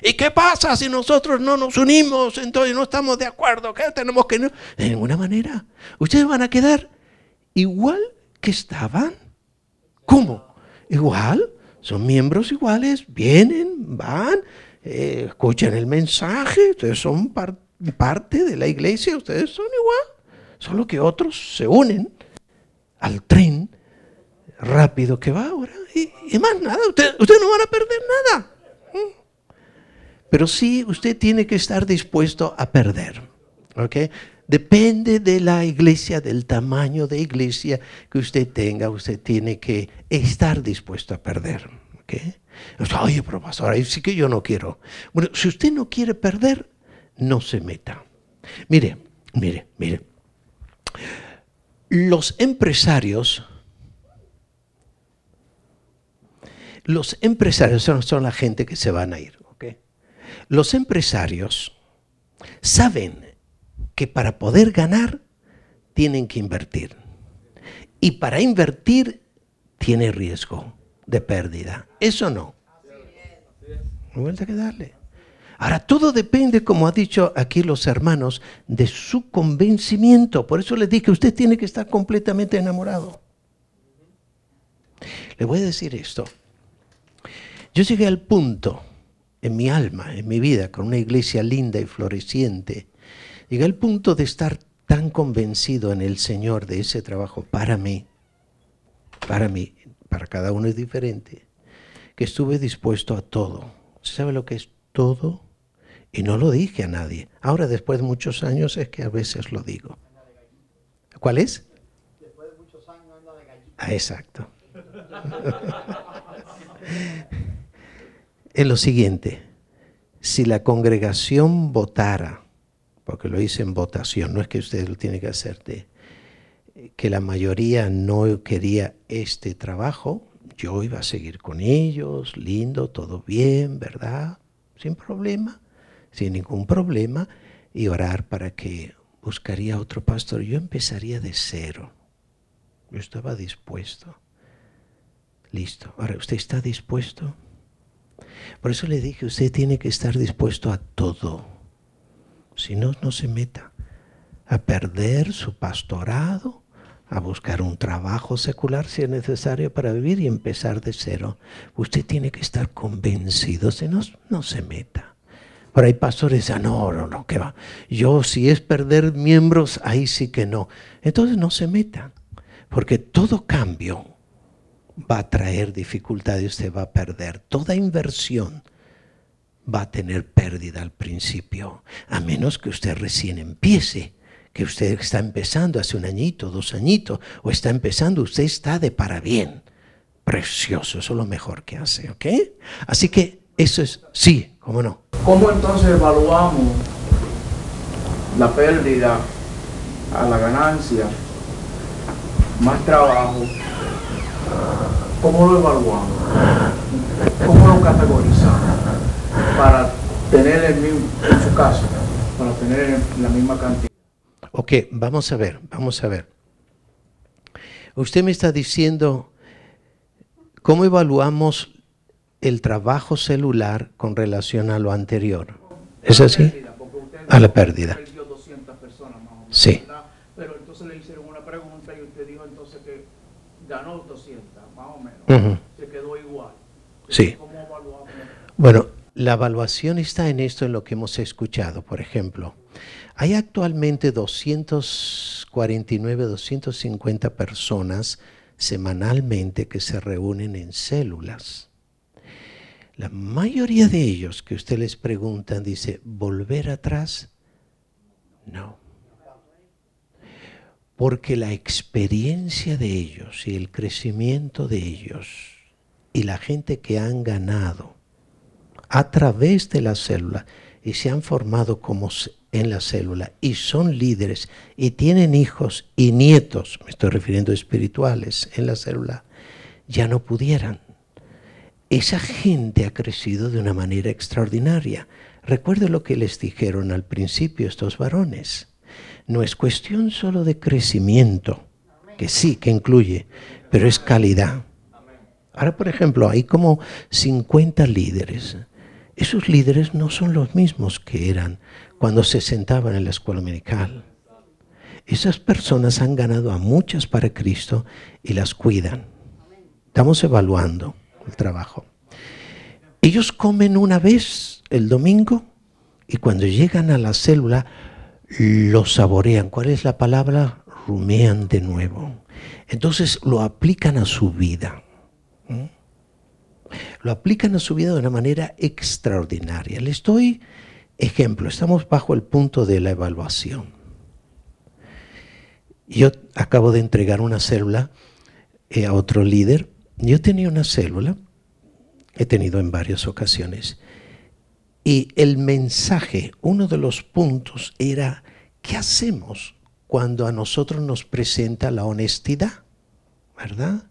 A: ¿Y qué pasa si nosotros no nos unimos, entonces no estamos de acuerdo? ¿Qué tenemos que no? De ninguna manera. Ustedes van a quedar igual que estaban. ¿Cómo? Igual, son miembros iguales, vienen, van, eh, escuchan el mensaje, ustedes son parte de la iglesia, ustedes son igual. Solo que otros se unen al tren rápido que va ahora. Y, más nada, ustedes usted no van a perder nada. Pero sí, usted tiene que estar dispuesto a perder. Depende de la iglesia, del tamaño de iglesia que usted tenga, usted tiene que estar dispuesto a perder. ¿okay? Oye, pero ahí sí que yo no quiero. Bueno, si usted no quiere perder, no se meta. Mire, mire, mire. Los empresarios, los empresarios son, la gente que se van a ir. Los empresarios saben que para poder ganar tienen que invertir. Y para invertir tiene riesgo de pérdida. Eso no. No vuelve que darle. Ahora, todo depende, como ha dicho aquí los hermanos, de su convencimiento. Por eso les dije usted tiene que estar completamente enamorado. Le voy a decir esto. Yo llegué al punto en mi alma, en mi vida, con una iglesia linda y floreciente, llegué al punto de estar tan convencido en el Señor de ese trabajo para mí, para mí, para cada uno es diferente, que estuve dispuesto a todo. ¿Sabe lo que es todo? Y no lo dije a nadie. Ahora, después de muchos años, es que a veces lo digo. ¿Cuál es? Después de muchos años anda de Ah, exacto. es lo siguiente. Si la congregación votara, porque lo hice en votación, no es que usted lo tiene que hacer de, que la mayoría no quería este trabajo, yo iba a seguir con ellos, lindo, todo bien, ¿verdad? Sin problema, sin ningún problema, y orar para que buscaría otro pastor. Yo empezaría de cero. Yo estaba dispuesto. Listo. Ahora, ¿usted está dispuesto? Por eso le dije, usted tiene que estar dispuesto a todo. Si no, no se meta a perder su pastorado, a buscar un trabajo secular si es necesario para vivir y empezar de cero. Usted tiene que estar convencido, si no, no se meta. Por ahí pastores dicen, no, no, no, que va. Yo si es perder miembros, ahí sí que no. Entonces no se meta, porque todo cambio va a traer dificultades, usted va a perder. Toda inversión va a tener pérdida al principio, a menos que usted recién empiece, que usted está empezando hace un añito, dos añitos, o está empezando, usted está de para bien. Precioso, eso es lo mejor que hace, ¿ok? Así que eso es, sí, ¿cómo no?
B: ¿Cómo entonces evaluamos la pérdida a la ganancia? Más trabajo, ¿Cómo lo evaluamos? ¿Cómo lo categorizamos? Para tener el mismo, en su caso, para tener la misma cantidad.
A: Ok, vamos a ver, vamos a ver. Usted me está diciendo, ¿cómo evaluamos el trabajo celular con relación a lo anterior? ¿Es así? A la pérdida. Sí.
B: Pero entonces le hicieron una pregunta y usted dijo entonces que ganó 200, más o menos. Se quedó igual.
A: Sí. Bueno, la evaluación está en esto, en lo que hemos escuchado. Por ejemplo, hay actualmente 249, 250 personas semanalmente que se reúnen en células. La mayoría de ellos que usted les preguntan dice, ¿volver atrás? No porque la experiencia de ellos y el crecimiento de ellos y la gente que han ganado a través de la célula y se han formado como en la célula y son líderes y tienen hijos y nietos, me estoy refiriendo a espirituales en la célula, ya no pudieran. Esa gente ha crecido de una manera extraordinaria. Recuerde lo que les dijeron al principio estos varones no es cuestión solo de crecimiento, que sí, que incluye, pero es calidad. Ahora, por ejemplo, hay como 50 líderes. Esos líderes no son los mismos que eran cuando se sentaban en la escuela dominical. Esas personas han ganado a muchas para Cristo y las cuidan. Estamos evaluando el trabajo. Ellos comen una vez el domingo y cuando llegan a la célula lo saborean. ¿Cuál es la palabra? Rumean de nuevo. Entonces lo aplican a su vida. Lo aplican a su vida de una manera extraordinaria. Les doy ejemplo. Estamos bajo el punto de la evaluación. Yo acabo de entregar una célula eh, a otro líder. Yo tenía una célula, he tenido en varias ocasiones, y el mensaje, uno de los puntos era, ¿qué hacemos cuando a nosotros nos presenta la honestidad? ¿Verdad?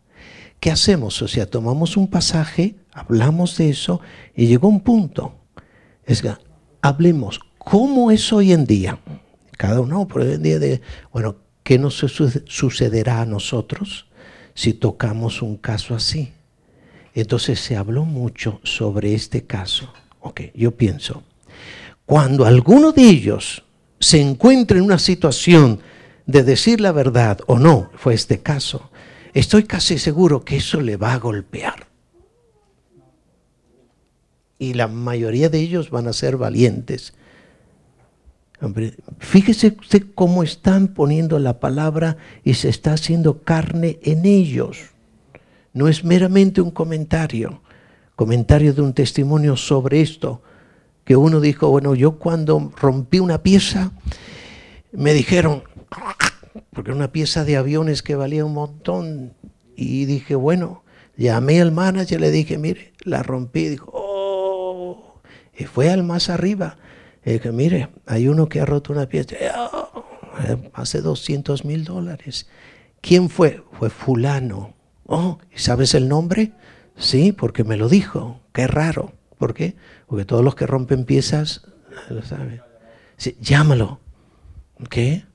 A: ¿Qué hacemos? O sea, tomamos un pasaje, hablamos de eso y llegó un punto. Es que hablemos, ¿cómo es hoy en día? Cada uno, por hoy en día, de, bueno, ¿qué nos sucederá a nosotros si tocamos un caso así? Entonces se habló mucho sobre este caso. Ok, yo pienso, cuando alguno de ellos se encuentra en una situación de decir la verdad o no, fue este caso, estoy casi seguro que eso le va a golpear. Y la mayoría de ellos van a ser valientes. Fíjese usted cómo están poniendo la palabra y se está haciendo carne en ellos. No es meramente un comentario, comentario de un testimonio sobre esto, que uno dijo, bueno, yo cuando rompí una pieza, me dijeron, porque era una pieza de aviones que valía un montón, y dije, bueno, llamé al manager, le dije, mire, la rompí, dijo, oh, y fue al más arriba, dije, mire, hay uno que ha roto una pieza, oh, hace 200 mil dólares. ¿Quién fue? Fue fulano. Oh, ¿sabes el nombre? Sí, porque me lo dijo. Qué raro. ¿Por qué? Porque todos los que rompen piezas lo saben. llámalo. ¿Qué?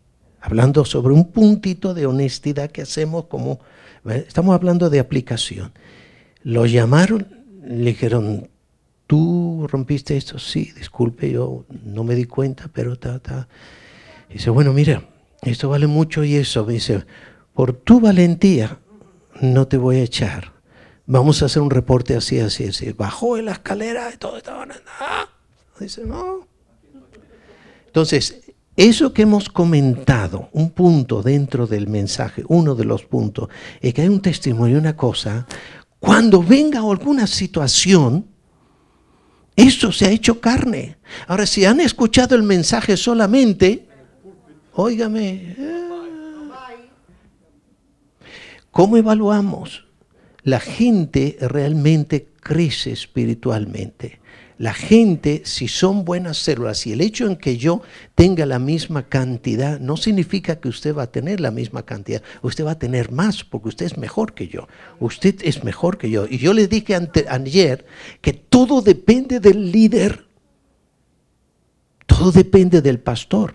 A: Hablando sobre un puntito de honestidad que hacemos como... Estamos hablando de aplicación. Lo llamaron, le dijeron, ¿tú rompiste esto? Sí, disculpe, yo no me di cuenta, pero ta, ta. Dice, bueno, mira, esto vale mucho y eso. Dice, por tu valentía no te voy a echar vamos a hacer un reporte así, así, así. Bajó en la escalera y todo estaba... Ah. Dice, no. Entonces, eso que hemos comentado, un punto dentro del mensaje, uno de los puntos, es que hay un testimonio, una cosa, cuando venga alguna situación, eso se ha hecho carne. Ahora, si han escuchado el mensaje solamente, óigame, eh, ¿cómo evaluamos? la gente realmente crece espiritualmente. La gente, si son buenas células, y el hecho en que yo tenga la misma cantidad, no significa que usted va a tener la misma cantidad. Usted va a tener más, porque usted es mejor que yo. Usted es mejor que yo. Y yo le dije ayer que todo depende del líder. Todo depende del pastor.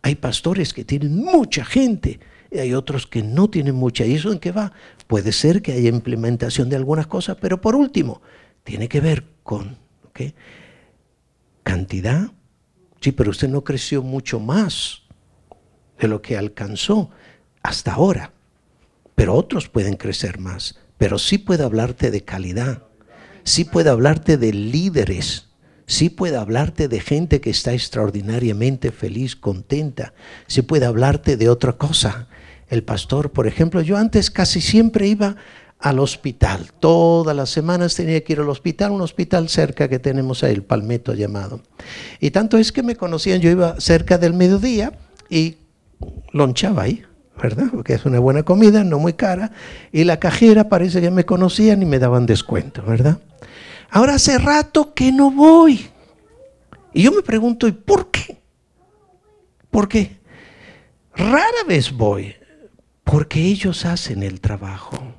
A: Hay pastores que tienen mucha gente y hay otros que no tienen mucha. ¿Y eso en qué va? Puede ser que haya implementación de algunas cosas, pero por último, tiene que ver con cantidad. Sí, pero usted no creció mucho más de lo que alcanzó hasta ahora. Pero otros pueden crecer más. Pero sí puede hablarte de calidad. Sí puede hablarte de líderes. Sí puede hablarte de gente que está extraordinariamente feliz, contenta. Sí puede hablarte de otra cosa el pastor, por ejemplo, yo antes casi siempre iba al hospital. Todas las semanas tenía que ir al hospital, un hospital cerca que tenemos ahí, el Palmetto llamado. Y tanto es que me conocían, yo iba cerca del mediodía y lonchaba ahí, ¿verdad? Porque es una buena comida, no muy cara. Y la cajera parece que me conocían y me daban descuento, ¿verdad? Ahora hace rato que no voy. Y yo me pregunto, ¿y por qué? ¿Por qué? Rara vez voy porque ellos hacen el trabajo.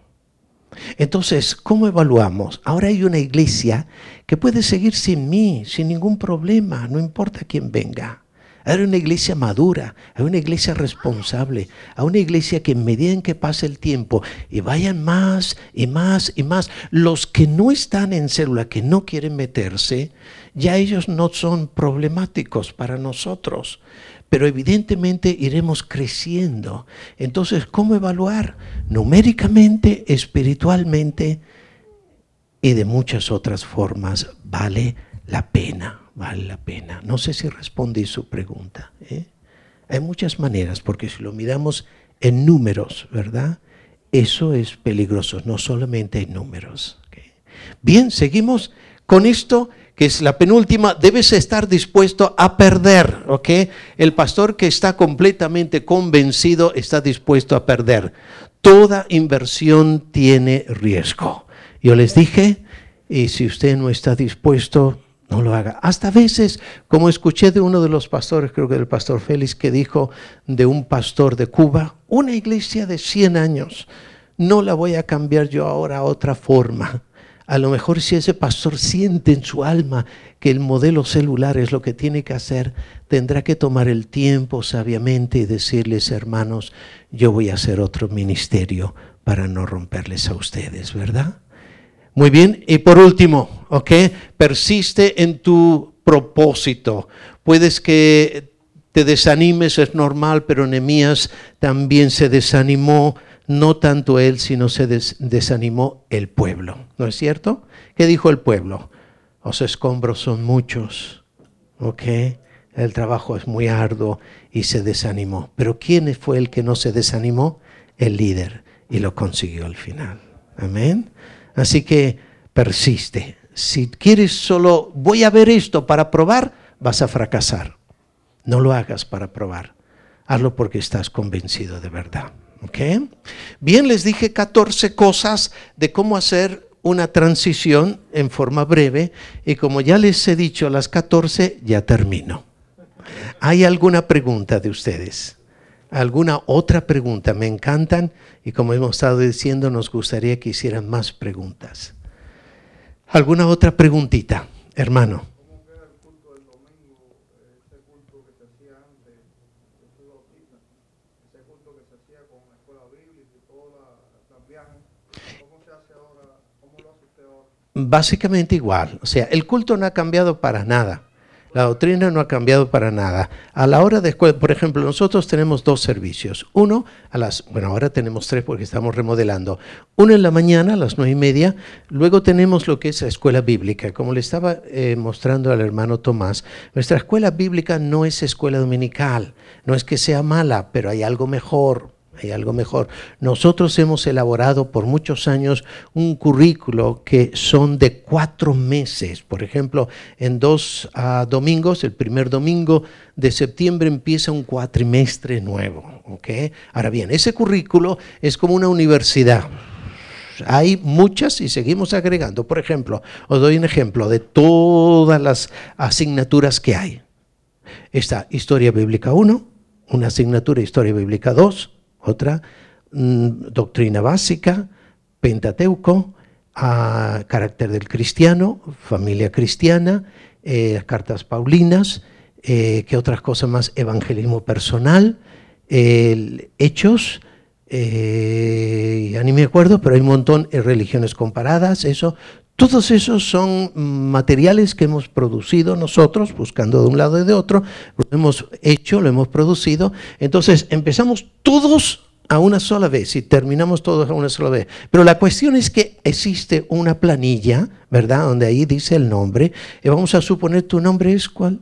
A: Entonces, ¿cómo evaluamos? Ahora hay una iglesia que puede seguir sin mí, sin ningún problema, no importa quién venga. Hay una iglesia madura, hay una iglesia responsable, hay una iglesia que en medida en que pase el tiempo y vayan más y más y más, los que no están en célula, que no quieren meterse, ya ellos no son problemáticos para nosotros pero evidentemente iremos creciendo. Entonces, ¿cómo evaluar? Numéricamente, espiritualmente y de muchas otras formas. Vale la pena, vale la pena. No sé si respondí su pregunta. ¿eh? Hay muchas maneras, porque si lo miramos en números, ¿verdad? Eso es peligroso, no solamente en números. Bien, seguimos con esto que es la penúltima, debes estar dispuesto a perder, ¿ok? El pastor que está completamente convencido está dispuesto a perder. Toda inversión tiene riesgo. Yo les dije, y si usted no está dispuesto, no lo haga. Hasta veces, como escuché de uno de los pastores, creo que del pastor Félix, que dijo de un pastor de Cuba, una iglesia de 100 años, no la voy a cambiar yo ahora a otra forma A lo mejor si ese pastor siente en su alma que el modelo celular es lo que tiene que hacer, tendrá que tomar el tiempo sabiamente y decirles, hermanos, yo voy a hacer otro ministerio para no romperles a ustedes, ¿verdad? Muy bien, y por último, ¿ok? Persiste en tu propósito. Puedes que te desanimes, es normal, pero Nehemías también se desanimó no tanto él, sino se desanimó el pueblo. ¿No es cierto? ¿Qué dijo el pueblo? Los escombros son muchos, ¿ok? El trabajo es muy arduo y se desanimó. Pero ¿quién fue el que no se desanimó? El líder y lo consiguió al final. Amén. Así que persiste. Si quieres solo, voy a ver esto para probar, vas a fracasar. No lo hagas para probar. Hazlo porque estás convencido de verdad. Bien, les dije 14 cosas de cómo hacer una transición en forma breve y como ya les he dicho las 14, ya termino. ¿Hay alguna pregunta de ustedes? ¿Alguna otra pregunta? Me encantan y como hemos estado diciendo, nos gustaría que hicieran más preguntas. ¿Alguna otra preguntita, hermano? Básicamente igual. O sea, el culto no ha cambiado para nada. La doctrina no ha cambiado para nada. A la hora de por ejemplo, nosotros tenemos dos servicios. Uno, a las, bueno, ahora tenemos tres porque estamos remodelando. Uno en la mañana a las nueve y media. Luego tenemos lo que es la escuela bíblica. Como le estaba eh, mostrando al hermano Tomás, nuestra escuela bíblica no es escuela dominical. No es que sea mala, pero hay algo mejor hay algo mejor. Nosotros hemos elaborado por muchos años un currículo que son de cuatro meses. Por ejemplo, en dos ah, domingos, el primer domingo de septiembre empieza un cuatrimestre nuevo. ¿okay? Ahora bien, ese currículo es como una universidad. Hay muchas y seguimos agregando. Por ejemplo, os doy un ejemplo de todas las asignaturas que hay. Está Historia Bíblica 1, una asignatura Historia Bíblica 2, otra mm, doctrina básica, Pentateuco, a carácter del cristiano, familia cristiana, eh, cartas paulinas, eh, ¿qué otras cosas más? Evangelismo personal, hechos, eh, ya ni me acuerdo, pero hay un montón de religiones comparadas, eso. Todos esos son materiales que hemos producido nosotros, buscando de un lado y de otro, lo hemos hecho, lo hemos producido. Entonces empezamos todos a una sola vez y terminamos todos a una sola vez. Pero la cuestión es que existe una planilla, ¿verdad? Donde ahí dice el nombre. Y vamos a suponer, ¿tu nombre es cuál?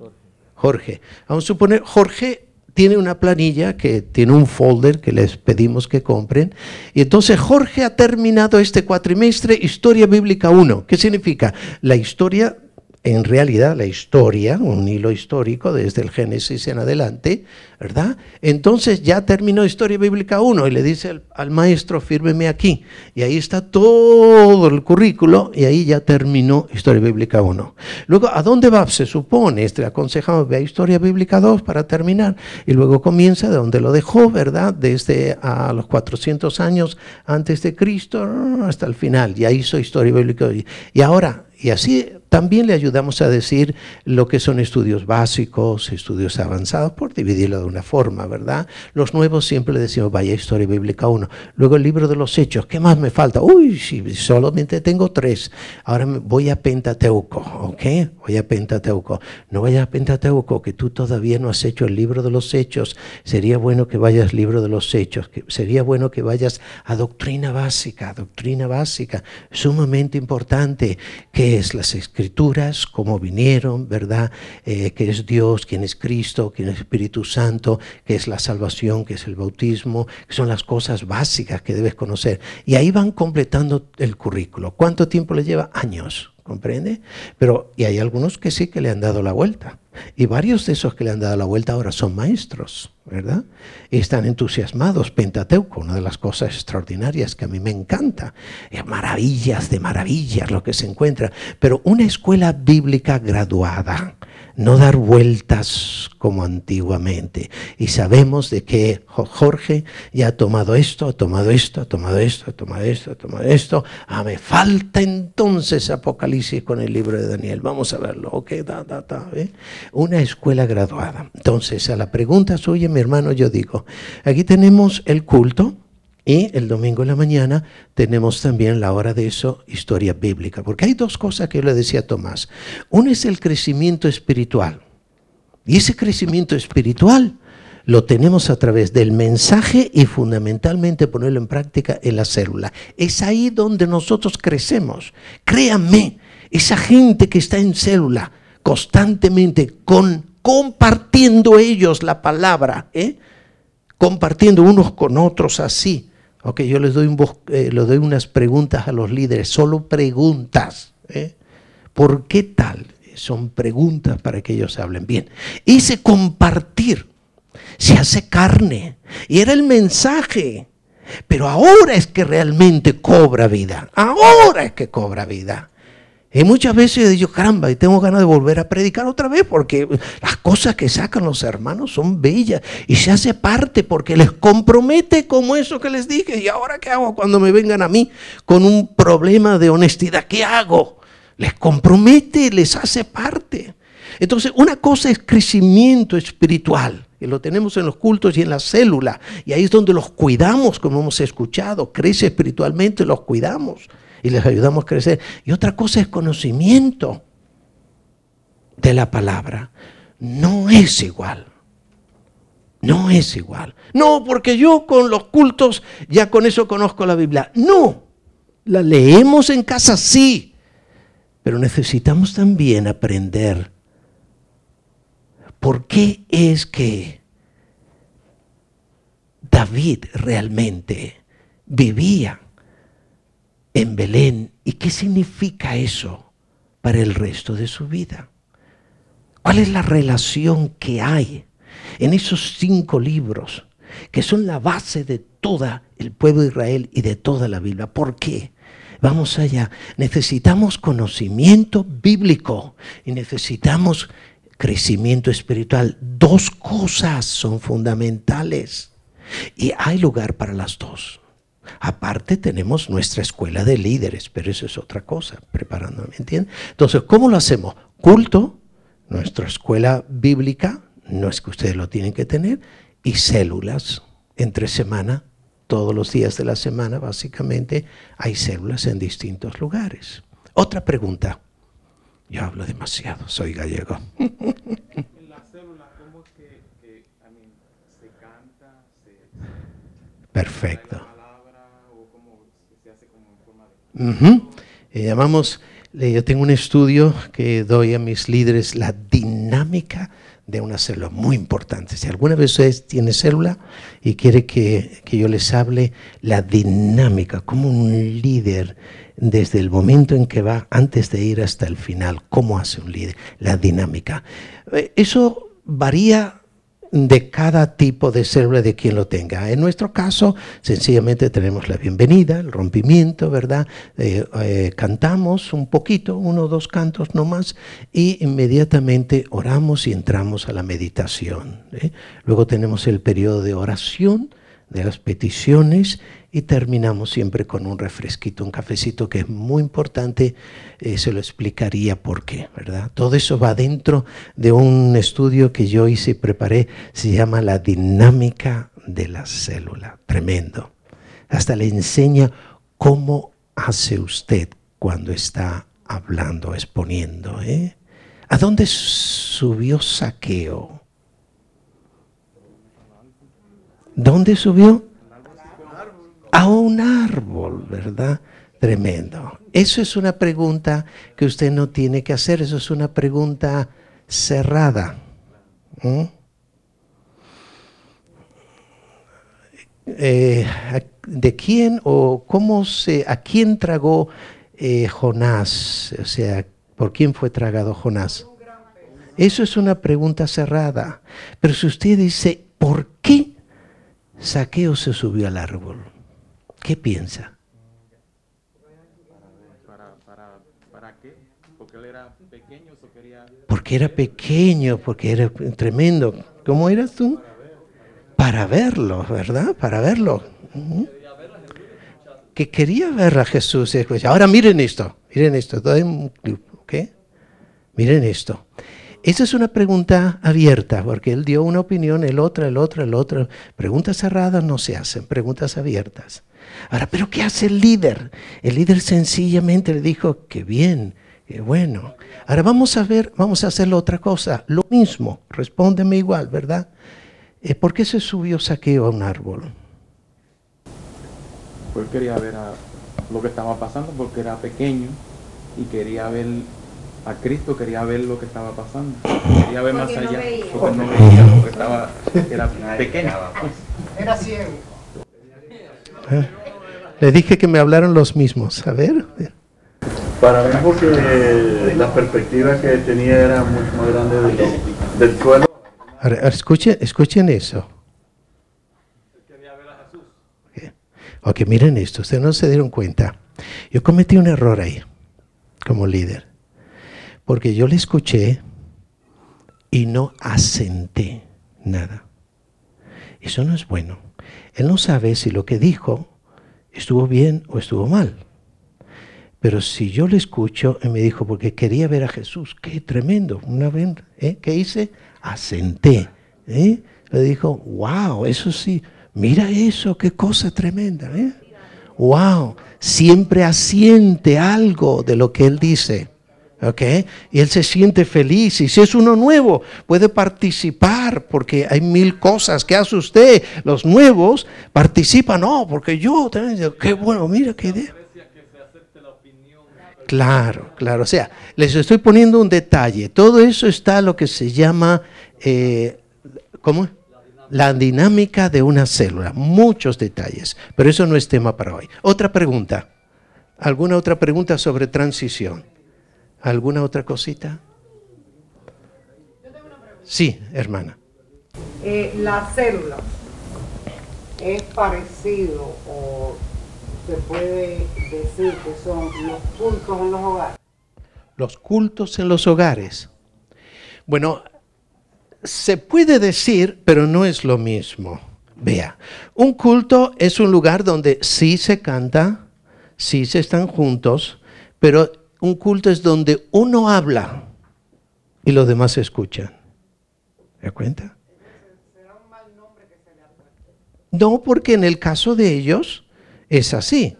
A: Jorge. Vamos a suponer, Jorge tiene una planilla que tiene un folder que les pedimos que compren. Y entonces Jorge ha terminado este cuatrimestre Historia Bíblica 1. ¿Qué significa? La historia en realidad la historia, un hilo histórico desde el Génesis en adelante, ¿verdad? Entonces ya terminó Historia Bíblica 1 y le dice al, maestro, fírmeme aquí. Y ahí está todo el currículo y ahí ya terminó Historia Bíblica 1. Luego, ¿a dónde va? Se supone, este, aconsejamos, ve a Historia Bíblica 2 para terminar. Y luego comienza de donde lo dejó, ¿verdad? Desde a los 400 años antes de Cristo hasta el final. Ya hizo Historia Bíblica. Y ahora, y así también le ayudamos a decir lo que son estudios básicos, estudios avanzados, por dividirlo de una forma, ¿verdad? Los nuevos siempre le decimos, vaya Historia Bíblica 1. Luego el libro de los Hechos, ¿qué más me falta? Uy, si solamente tengo tres. Ahora voy a Pentateuco, ¿ok? Voy a Pentateuco. No vayas a Pentateuco, que tú todavía no has hecho el libro de los Hechos. Sería bueno que vayas al libro de los Hechos. Que sería bueno que vayas a doctrina básica, doctrina básica, sumamente importante, que es las escrituras escrituras, cómo vinieron, ¿verdad? Eh, ¿Qué es Dios? ¿Quién es Cristo? ¿Quién es Espíritu Santo? ¿Qué es la salvación? ¿Qué es el bautismo? Que son las cosas básicas que debes conocer. Y ahí van completando el currículo. ¿Cuánto tiempo le lleva? Años. ¿comprende? Pero, y hay algunos que sí que le han dado la vuelta. Y varios de esos que le han dado la vuelta ahora son maestros, ¿verdad? Y están entusiasmados. Pentateuco, una de las cosas extraordinarias que a mí me encanta. Es maravillas de maravillas lo que se encuentra. Pero una escuela bíblica graduada, no dar vueltas como antiguamente. Y sabemos de que Jorge ya ha tomado esto, ha tomado esto, ha tomado esto, ha tomado esto, ha tomado esto. Ah, me falta entonces Apocalipsis con el libro de Daniel. Vamos a verlo. Ok, da, da, da. Una escuela graduada. Entonces, a la pregunta suya, mi hermano, yo digo, aquí tenemos el culto y el domingo en la mañana tenemos también la hora de eso, historia bíblica. Porque hay dos cosas que yo le decía a Tomás. Uno es el crecimiento espiritual. Y ese crecimiento espiritual lo tenemos a través del mensaje y fundamentalmente ponerlo en práctica en la célula. Es ahí donde nosotros crecemos. Créanme, esa gente que está en célula constantemente con, compartiendo ellos la palabra, ¿eh? compartiendo unos con otros así, Ok, yo les doy, un, eh, doy unas preguntas a los líderes, solo preguntas. ¿eh? ¿Por qué tal? Son preguntas para que ellos hablen bien. Hice compartir, se hace carne. Y era el mensaje. Pero ahora es que realmente cobra vida. Ahora es que cobra vida. Y muchas veces dicho, caramba, y tengo ganas de volver a predicar otra vez porque las cosas que sacan los hermanos son bellas y se hace parte porque les compromete como eso que les dije. ¿Y ahora qué hago cuando me vengan a mí con un problema de honestidad? ¿Qué hago? Les compromete, les hace parte. Entonces, una cosa es crecimiento espiritual, que lo tenemos en los cultos y en la célula, y ahí es donde los cuidamos, como hemos escuchado, crece espiritualmente, los cuidamos y les ayudamos a crecer. Y otra cosa es conocimiento de la palabra. No es igual. No es igual. No, porque yo con los cultos ya con eso conozco la Biblia. No, la leemos en casa, sí. Pero necesitamos también aprender por qué es que David realmente vivía en Belén. ¿Y qué significa eso para el resto de su vida? ¿Cuál es la relación que hay en esos cinco libros que son la base de todo el pueblo de Israel y de toda la Biblia? ¿Por qué? Vamos allá. Necesitamos conocimiento bíblico y necesitamos crecimiento espiritual. Dos cosas son fundamentales y hay lugar para las dos. Aparte tenemos nuestra escuela de líderes, pero eso es otra cosa, preparándome, ¿me entienden? Entonces, ¿cómo lo hacemos? Culto, nuestra escuela bíblica, no es que ustedes lo tienen que tener, y células entre semana, todos los días de la semana, básicamente, hay células en distintos lugares. Otra pregunta. Yo hablo demasiado, soy gallego. En la célula, ¿cómo es que, se canta? Perfecto. Eh, llamamos, yo tengo un estudio que doy a mis líderes, la dinámica de una célula, muy importante. Si alguna vez ustedes tiene célula y quiere que, que yo les hable la dinámica, como un líder, desde el momento en que va, antes de ir hasta el final, cómo hace un líder, la dinámica. Eh, eso varía de cada tipo de célula de quien lo tenga. En nuestro caso, sencillamente tenemos la bienvenida, el rompimiento, ¿verdad? Eh, eh, cantamos un poquito, uno o dos cantos nomás, y inmediatamente oramos y entramos a la meditación. ¿eh? Luego tenemos el periodo de oración, de las peticiones y terminamos siempre con un refresquito, un cafecito que es muy importante, eh, se lo explicaría por qué, ¿verdad? Todo eso va dentro de un estudio que yo hice y preparé, se llama la dinámica de la célula, tremendo. Hasta le enseña cómo hace usted cuando está hablando, exponiendo. ¿eh? ¿A dónde subió Saqueo? ¿Dónde subió? A un árbol, ¿verdad? Tremendo. Eso es una pregunta que usted no tiene que hacer, eso es una pregunta cerrada. Eh, ¿De quién o cómo se, a quién tragó eh, Jonás? O sea, ¿por quién fue tragado Jonás? Eso es una pregunta cerrada. Pero si usted dice, ¿por qué Saqueo se subió al árbol. ¿Qué piensa? ¿Para, qué? Porque él era pequeño. Porque era pequeño, porque era tremendo. ¿Cómo eras tú? Para verlo, ¿verdad? Para verlo. Que quería ver a Jesús. Ahora miren esto, miren esto. ¿ok? Miren esto. Esa es una pregunta abierta, porque él dio una opinión, el otro, el otro, el otro. Preguntas cerradas no se hacen, preguntas abiertas. Ahora, ¿pero qué hace el líder? El líder sencillamente le dijo, qué bien, qué bueno. Ahora vamos a ver, vamos a hacer otra cosa, lo mismo, respóndeme igual, ¿verdad? Eh, ¿Por qué se subió saqueo a un árbol?
C: Pues quería ver lo que estaba pasando porque era pequeño y quería ver a Cristo, quería ver lo que estaba pasando. Quería ver más allá. Porque no veía, porque estaba, era pequeño.
D: Era ciego.
A: ¿Eh? Le dije que me hablaron los mismos. A ver.
E: Para mí porque la perspectiva que tenía era mucho más grande del suelo.
A: escuchen, escuchen eso. Ok, miren esto, ustedes no se dieron cuenta. Yo cometí un error ahí, como líder, porque yo le escuché y no asenté nada. Eso no es bueno. Él no sabe si lo que dijo estuvo bien o estuvo mal. Pero si yo le escucho, y me dijo, porque quería ver a Jesús, qué tremendo. Una vez, ¿eh? ¿qué hice? Asenté. ¿eh? Le dijo, wow, eso sí, mira eso, qué cosa tremenda. ¿eh? Wow, siempre asiente algo de lo que él dice. Y él se siente feliz. Y si es uno nuevo, puede participar porque hay mil cosas que hace usted. Los nuevos participan, no, porque yo, qué bueno, mira qué idea. Claro, claro. O sea, les estoy poniendo un detalle. Todo eso está lo que se llama, eh, ¿cómo? La dinámica de una célula. Muchos detalles. Pero eso no es tema para hoy. Otra pregunta. ¿Alguna otra pregunta sobre transición? ¿Alguna otra cosita? Sí, hermana.
D: Eh, la célula es parecido o se puede decir que son los cultos en los hogares.
A: Los cultos en los hogares. Bueno, se puede decir, pero no es lo mismo. Vea, un culto es un lugar donde sí se canta, sí se están juntos, pero un culto es donde uno habla y los demás escuchan. ¿Se da cuenta? No, porque en el caso de ellos es así.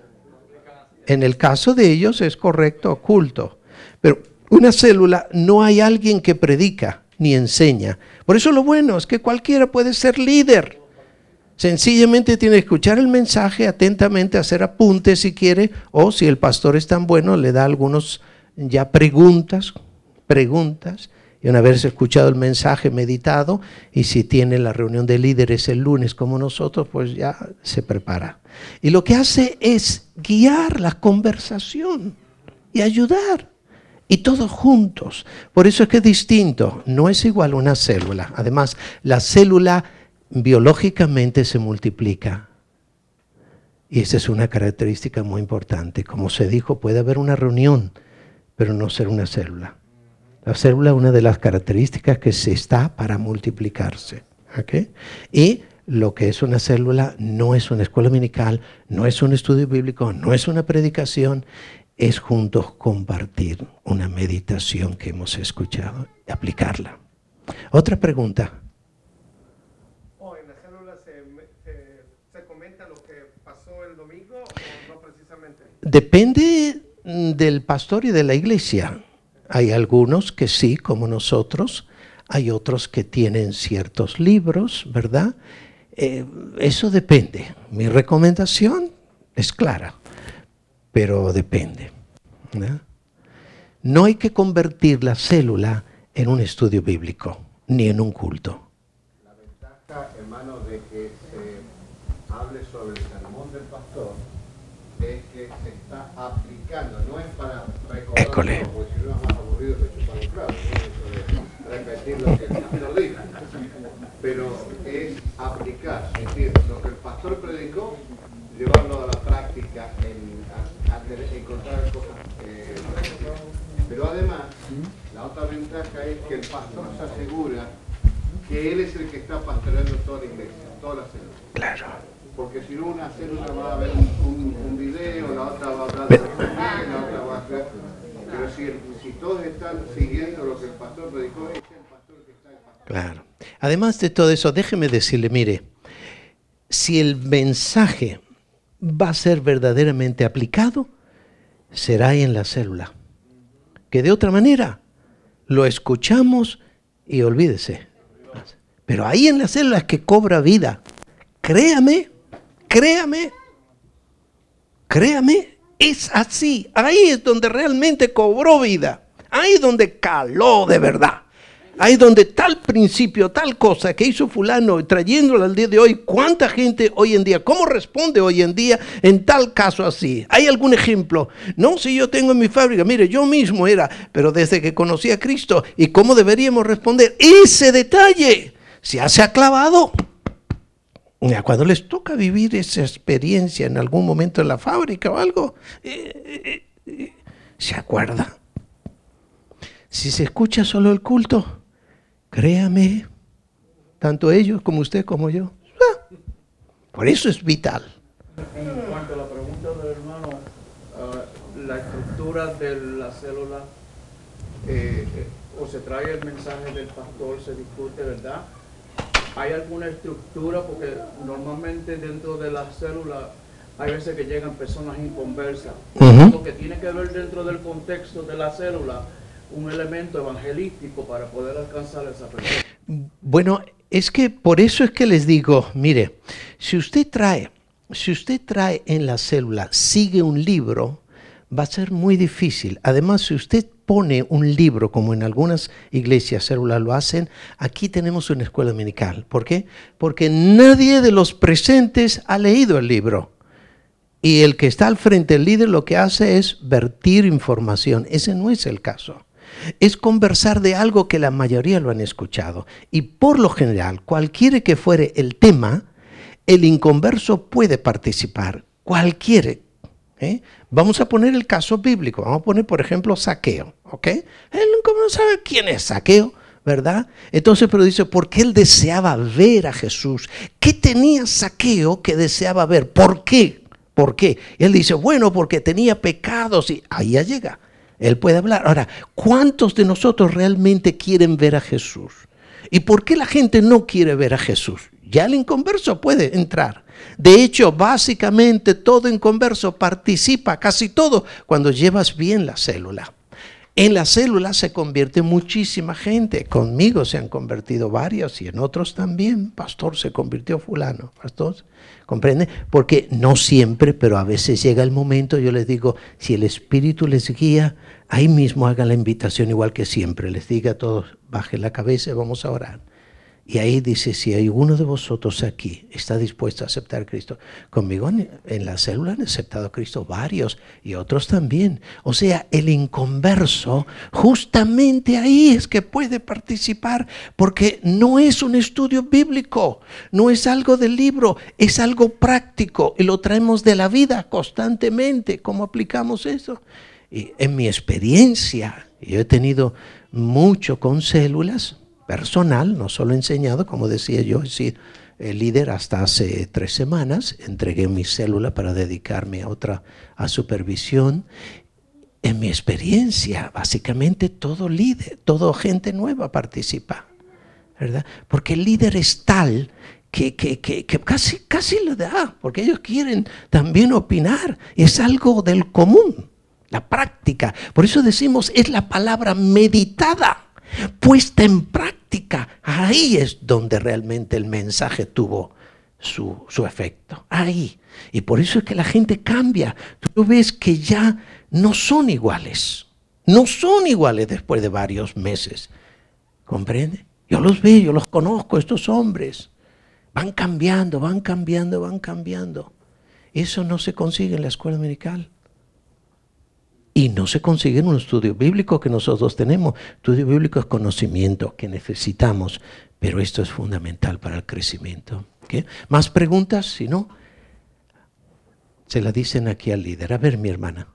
A: En el caso de ellos es correcto, culto. Pero una célula no hay alguien que predica ni enseña. Por eso lo bueno es que cualquiera puede ser líder. Sencillamente tiene que escuchar el mensaje atentamente, hacer apuntes si quiere, o si el pastor es tan bueno, le da algunos ya preguntas, preguntas, y una vez escuchado el mensaje meditado, y si tiene la reunión de líderes el lunes como nosotros, pues ya se prepara. Y lo que hace es guiar la conversación y ayudar. Y todos juntos. Por eso es que es distinto. No es igual una célula. Además, la célula biológicamente se multiplica. Y esa es una característica muy importante. Como se dijo, puede haber una reunión, pero no ser una célula. La célula es una de las características que se está para multiplicarse. Y lo que es una célula no es una escuela dominical, no es un estudio bíblico, no es una predicación, es juntos compartir una meditación que hemos escuchado y aplicarla. Otra pregunta. Depende mm, del pastor y de la iglesia. Hay algunos que sí, como nosotros, hay otros que tienen ciertos libros, ¿verdad? Eh, eso depende. Mi recomendación es clara, pero depende. No hay que convertir la célula en un estudio bíblico, ni en un culto.
F: La ventaja, hermano, de que se hable sobre el sermón del pastor es que se está aplicando, no es para recordar,
A: École.
F: porque si no es más aburrido que chupar un clavo, ¿no? de repetir lo que el pastor pero es aplicar, es decir, lo que el pastor predicó, llevarlo a la práctica, en, encontrar cosas. Eh, pero además, la otra ventaja es que el pastor se asegura que él es el que está pastoreando toda la iglesia, toda la célula.
A: Claro.
F: Porque si no, una célula va a ver un, un, un video, la otra va a hablar de la otra va a hacer. Si, todos están siguiendo lo que el pastor predicó, es el pastor que está el pastor.
A: Claro. Además de todo eso, déjeme decirle, mire, si el mensaje va a ser verdaderamente aplicado, será en la célula. Que de otra manera lo escuchamos y olvídese. Pero ahí en la célula es que cobra vida. Créame, créame, créame, es así. Ahí es donde realmente cobró vida. Ahí es donde caló de verdad. Ahí donde tal principio, tal cosa que hizo fulano, trayéndolo al día de hoy, ¿cuánta gente hoy en día, cómo responde hoy en día en tal caso así? ¿Hay algún ejemplo? No, si yo tengo en mi fábrica, mire, yo mismo era, pero desde que conocí a Cristo, ¿y cómo deberíamos responder? Ese detalle se hace clavado. Cuando les toca vivir esa experiencia en algún momento en la fábrica o algo, eh, eh, eh, se acuerda. Si se escucha solo el culto, Créame, tanto ellos como usted como yo. Ah, por eso es vital.
B: En cuanto a la pregunta del hermano, uh, la estructura de la célula, eh, eh, o se trae el mensaje del pastor, se discute, ¿verdad? ¿Hay alguna estructura? Porque normalmente dentro de la célula hay veces que llegan personas inconversas. Lo que tiene que ver dentro del contexto de la célula un elemento evangelístico para poder alcanzar esa persona.
A: Bueno, es que por eso es que les digo, mire, si usted trae, si usted trae en la célula, sigue un libro, va a ser muy difícil. Además, si usted pone un libro, como en algunas iglesias células lo hacen, aquí tenemos una escuela dominical. ¿Por qué? Porque nadie de los presentes ha leído el libro. Y el que está al frente, el líder, lo que hace es vertir información. Ese no es el caso es conversar de algo que la mayoría lo han escuchado. Y por lo general, cualquiera que fuere el tema, el inconverso puede participar. Cualquiera. ¿Eh? Vamos a poner el caso bíblico. Vamos a poner, por ejemplo, saqueo. ¿ok? Él no sabe quién es saqueo. ¿verdad? Entonces, pero dice, porque él deseaba ver a Jesús. ¿Qué tenía Saqueo que deseaba ver? ¿Por qué? ¿Por qué? él dice, bueno, porque tenía pecados y ahí ya llega. Él puede hablar. Ahora, ¿cuántos de nosotros realmente quieren ver a Jesús? ¿Y por qué la gente no quiere ver a Jesús? Ya el inconverso puede entrar. De hecho, básicamente todo inconverso participa, casi todo, cuando llevas bien la célula. En la célula se convierte muchísima gente. Conmigo se han convertido varios y en otros también. Pastor, se convirtió fulano. Pastor, ¿comprende? Porque no siempre, pero a veces llega el momento, yo les digo, si el Espíritu les guía, ahí mismo hagan la invitación igual que siempre. Les diga a todos, bajen la cabeza y vamos a orar. Y ahí dice, si hay uno de vosotros aquí está dispuesto a aceptar a Cristo, conmigo en, la célula han aceptado a Cristo varios y otros también. O sea, el inconverso justamente ahí es que puede participar porque no es un estudio bíblico, no es algo del libro, es algo práctico y lo traemos de la vida constantemente. ¿Cómo aplicamos eso? Y en mi experiencia, yo he tenido mucho con células, personal, no solo enseñado, como decía yo, decir, el líder hasta hace tres semanas, entregué mi célula para dedicarme a otra, a supervisión. En mi experiencia, básicamente todo líder, toda gente nueva participa, ¿verdad? Porque el líder es tal que, que, que, que, casi, casi le da, porque ellos quieren también opinar, es algo del común, la práctica. Por eso decimos, es la palabra meditada puesta en práctica. Ahí es donde realmente el mensaje tuvo su, efecto. Ahí. Y por eso es que la gente cambia. Tú ves que ya no son iguales. No son iguales después de varios meses. ¿Comprende? Yo los veo, yo los conozco, estos hombres. Van cambiando, van cambiando, van cambiando. Eso no se consigue en la escuela medical. Y no se consigue en un estudio bíblico que nosotros tenemos. Estudio bíblico es conocimiento que necesitamos, pero esto es fundamental para el crecimiento. ¿Más preguntas? Si no, se la dicen aquí al líder. A ver, mi hermana.